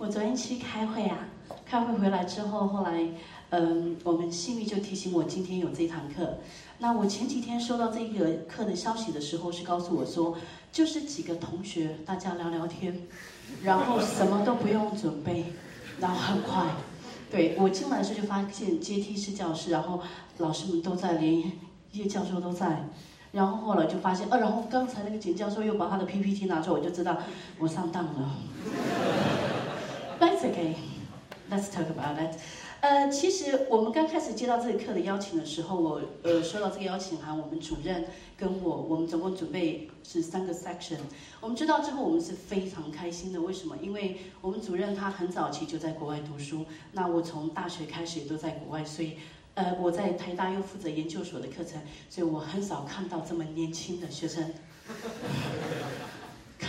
我昨天去开会啊，开会回来之后，后来，嗯，我们信誉就提醒我今天有这堂课。那我前几天收到这个课的消息的时候，是告诉我说，就是几个同学大家聊聊天，然后什么都不用准备，然后很快。对我进来的时候就发现阶梯式教室，然后老师们都在，连叶教授都在。然后后来就发现，呃，然后刚才那个简教授又把他的 PPT 拿出来，我就知道我上当了。Okay. Let's talk about that. 呃，其实我们刚开始接到这个课的邀请的时候，我呃收到这个邀请函，我们主任跟我，我们总共准备是三个 section。我们知道之后，我们是非常开心的。为什么？因为我们主任他很早期就在国外读书，那我从大学开始也都在国外，所以呃我在台大又负责研究所的课程，所以我很少看到这么年轻的学生。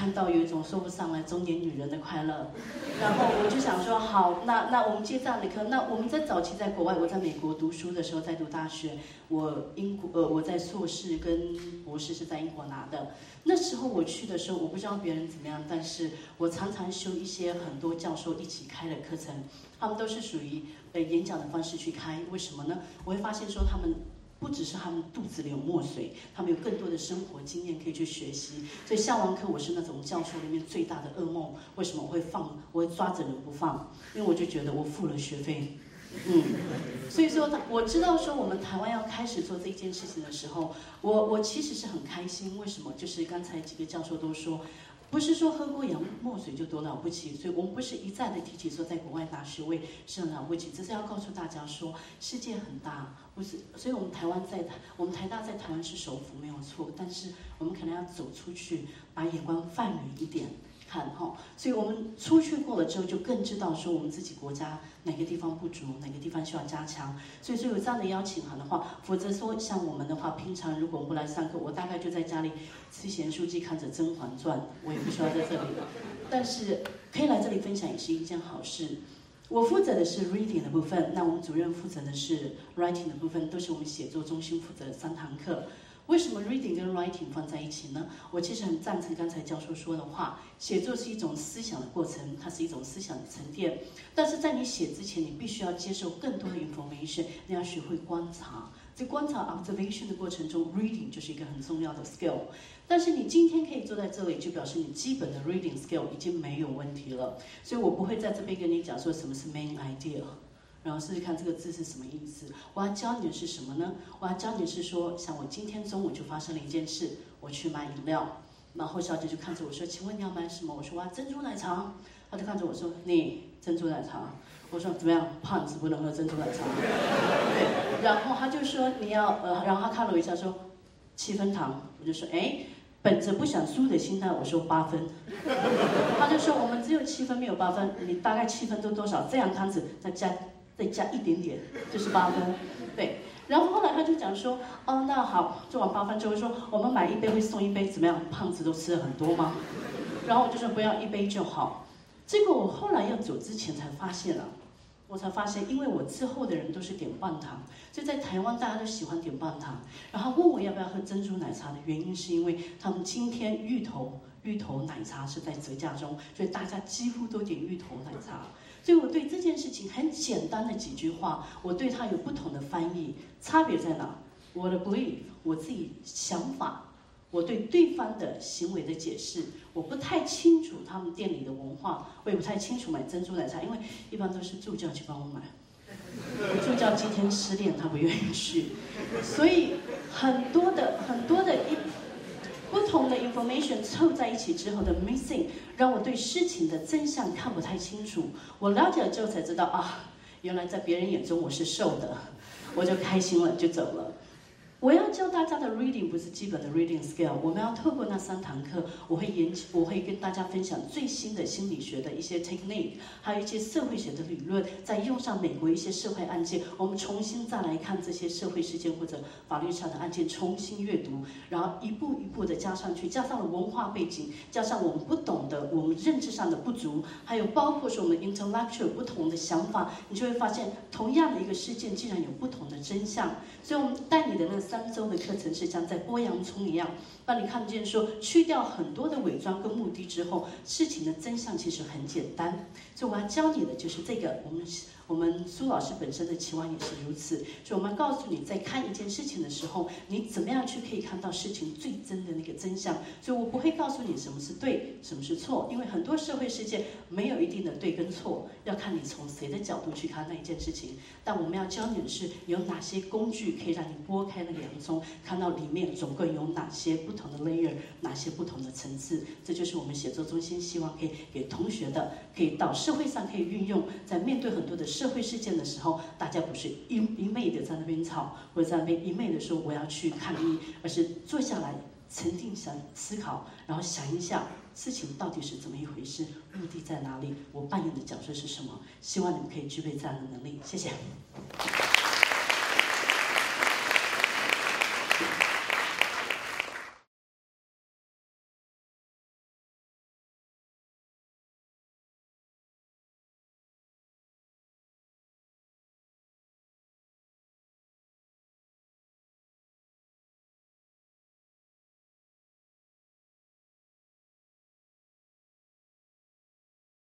看到有一种说不上来中年女人的快乐，然后我就想说好，那那我们接这样的课。那我们在早期在国外，我在美国读书的时候，在读大学，我英国呃我在硕士跟博士是在英国拿的。那时候我去的时候，我不知道别人怎么样，但是我常常修一些很多教授一起开的课程，他们都是属于呃演讲的方式去开。为什么呢？我会发现说他们。不只是他们肚子里有墨水，他们有更多的生活经验可以去学习。所以上完课，我是那种教授里面最大的噩梦。为什么我会放？我会抓着人不放？因为我就觉得我付了学费，嗯。所以说，我知道说我们台湾要开始做这件事情的时候，我我其实是很开心。为什么？就是刚才几个教授都说。不是说喝过洋墨水就多了不起，所以我们不是一再的提起说在国外拿学位是很了不起，这是要告诉大家说世界很大，不是，所以我们台湾在台，我们台大在台湾是首府没有错，但是我们可能要走出去，把眼光放远一点。看哈，所以我们出去过了之后，就更知道说我们自己国家哪个地方不足，哪个地方需要加强。所以说有这样的邀请函的话，否则说像我们的话，平常如果不来上课，我大概就在家里吃咸书，记，看着《甄嬛传》，我也不需要在这里。但是可以来这里分享也是一件好事。我负责的是 reading 的部分，那我们主任负责的是 writing 的部分，都是我们写作中心负责的三堂课。为什么 reading 跟 writing 放在一起呢？我其实很赞成刚才教授说的话，写作是一种思想的过程，它是一种思想的沉淀。但是在你写之前，你必须要接受更多的 information，你要学会观察。在观察 observation 的过程中，reading 就是一个很重要的 skill。但是你今天可以坐在这里，就表示你基本的 reading skill 已经没有问题了。所以我不会在这边跟你讲说什么是 main idea。然后试试看这个字是什么意思。我要教你的是什么呢？我要教你的是说，像我今天中午就发生了一件事，我去买饮料，然后小姐就看着我说：“请问你要买什么？”我说：“我要珍珠奶茶。”她就看着我说：“你珍珠奶茶？”我说怎么样？胖子不能喝珍珠奶茶。对，然后她就说你要呃，然后她看了我一下说七分糖，我就说哎，本着不想输的心态，我说八分。他就说我们只有七分没有八分，你大概七分都多少？这样汤子再加再加一点点就是八分。对，然后后来他就讲说哦那好，做完八分之后说我们买一杯会送一杯，怎么样？胖子都吃了很多吗？然后我就说不要一杯就好。结果我后来要走之前才发现了。我才发现，因为我之后的人都是点半糖，所以在台湾大家都喜欢点半糖。然后问我要不要喝珍珠奶茶的原因，是因为他们今天芋头芋头奶茶是在折价中，所以大家几乎都点芋头奶茶。所以我对这件事情很简单的几句话，我对它有不同的翻译，差别在哪？我的 belief，我自己想法。我对对方的行为的解释，我不太清楚他们店里的文化，我也不太清楚买珍珠奶茶，因为一般都是助教去帮我买。助教今天失恋，他不愿意去，所以很多的很多的一不同的 information 凑在一起之后的 missing，让我对事情的真相看不太清楚。我了解了之后才知道啊，原来在别人眼中我是瘦的，我就开心了，就走了。我要教大家的 reading 不是基本的 reading skill，我们要透过那三堂课，我会研，我会跟大家分享最新的心理学的一些 technique，还有一些社会学的理论，再用上美国一些社会案件，我们重新再来看这些社会事件或者法律上的案件，重新阅读，然后一步一步的加上去，加上了文化背景，加上我们不懂的，我们认知上的不足，还有包括说我们 intellectual 不同的想法，你就会发现，同样的一个事件竟然有不同的真相，所以我们带你的那。三周的课程是像在剥洋葱一样，让你看见说去掉很多的伪装跟目的之后，事情的真相其实很简单。所以我要教你的就是这个，我们。我们苏老师本身的期望也是如此，所以我们告诉你，在看一件事情的时候，你怎么样去可以看到事情最真的那个真相。所以我不会告诉你什么是对，什么是错，因为很多社会事件没有一定的对跟错，要看你从谁的角度去看那一件事情。但我们要教你的是，有哪些工具可以让你拨开那个洋葱，看到里面总共有哪些不同的 layer，哪些不同的层次。这就是我们写作中心希望可以给同学的，可以到社社会上可以运用，在面对很多的。社会事件的时候，大家不是一一昧的在那边吵，或者在那边一昧的说我要去抗议，而是坐下来沉静想思考，然后想一下事情到底是怎么一回事，目的在哪里，我扮演的角色是什么？希望你们可以具备这样的能力。谢谢。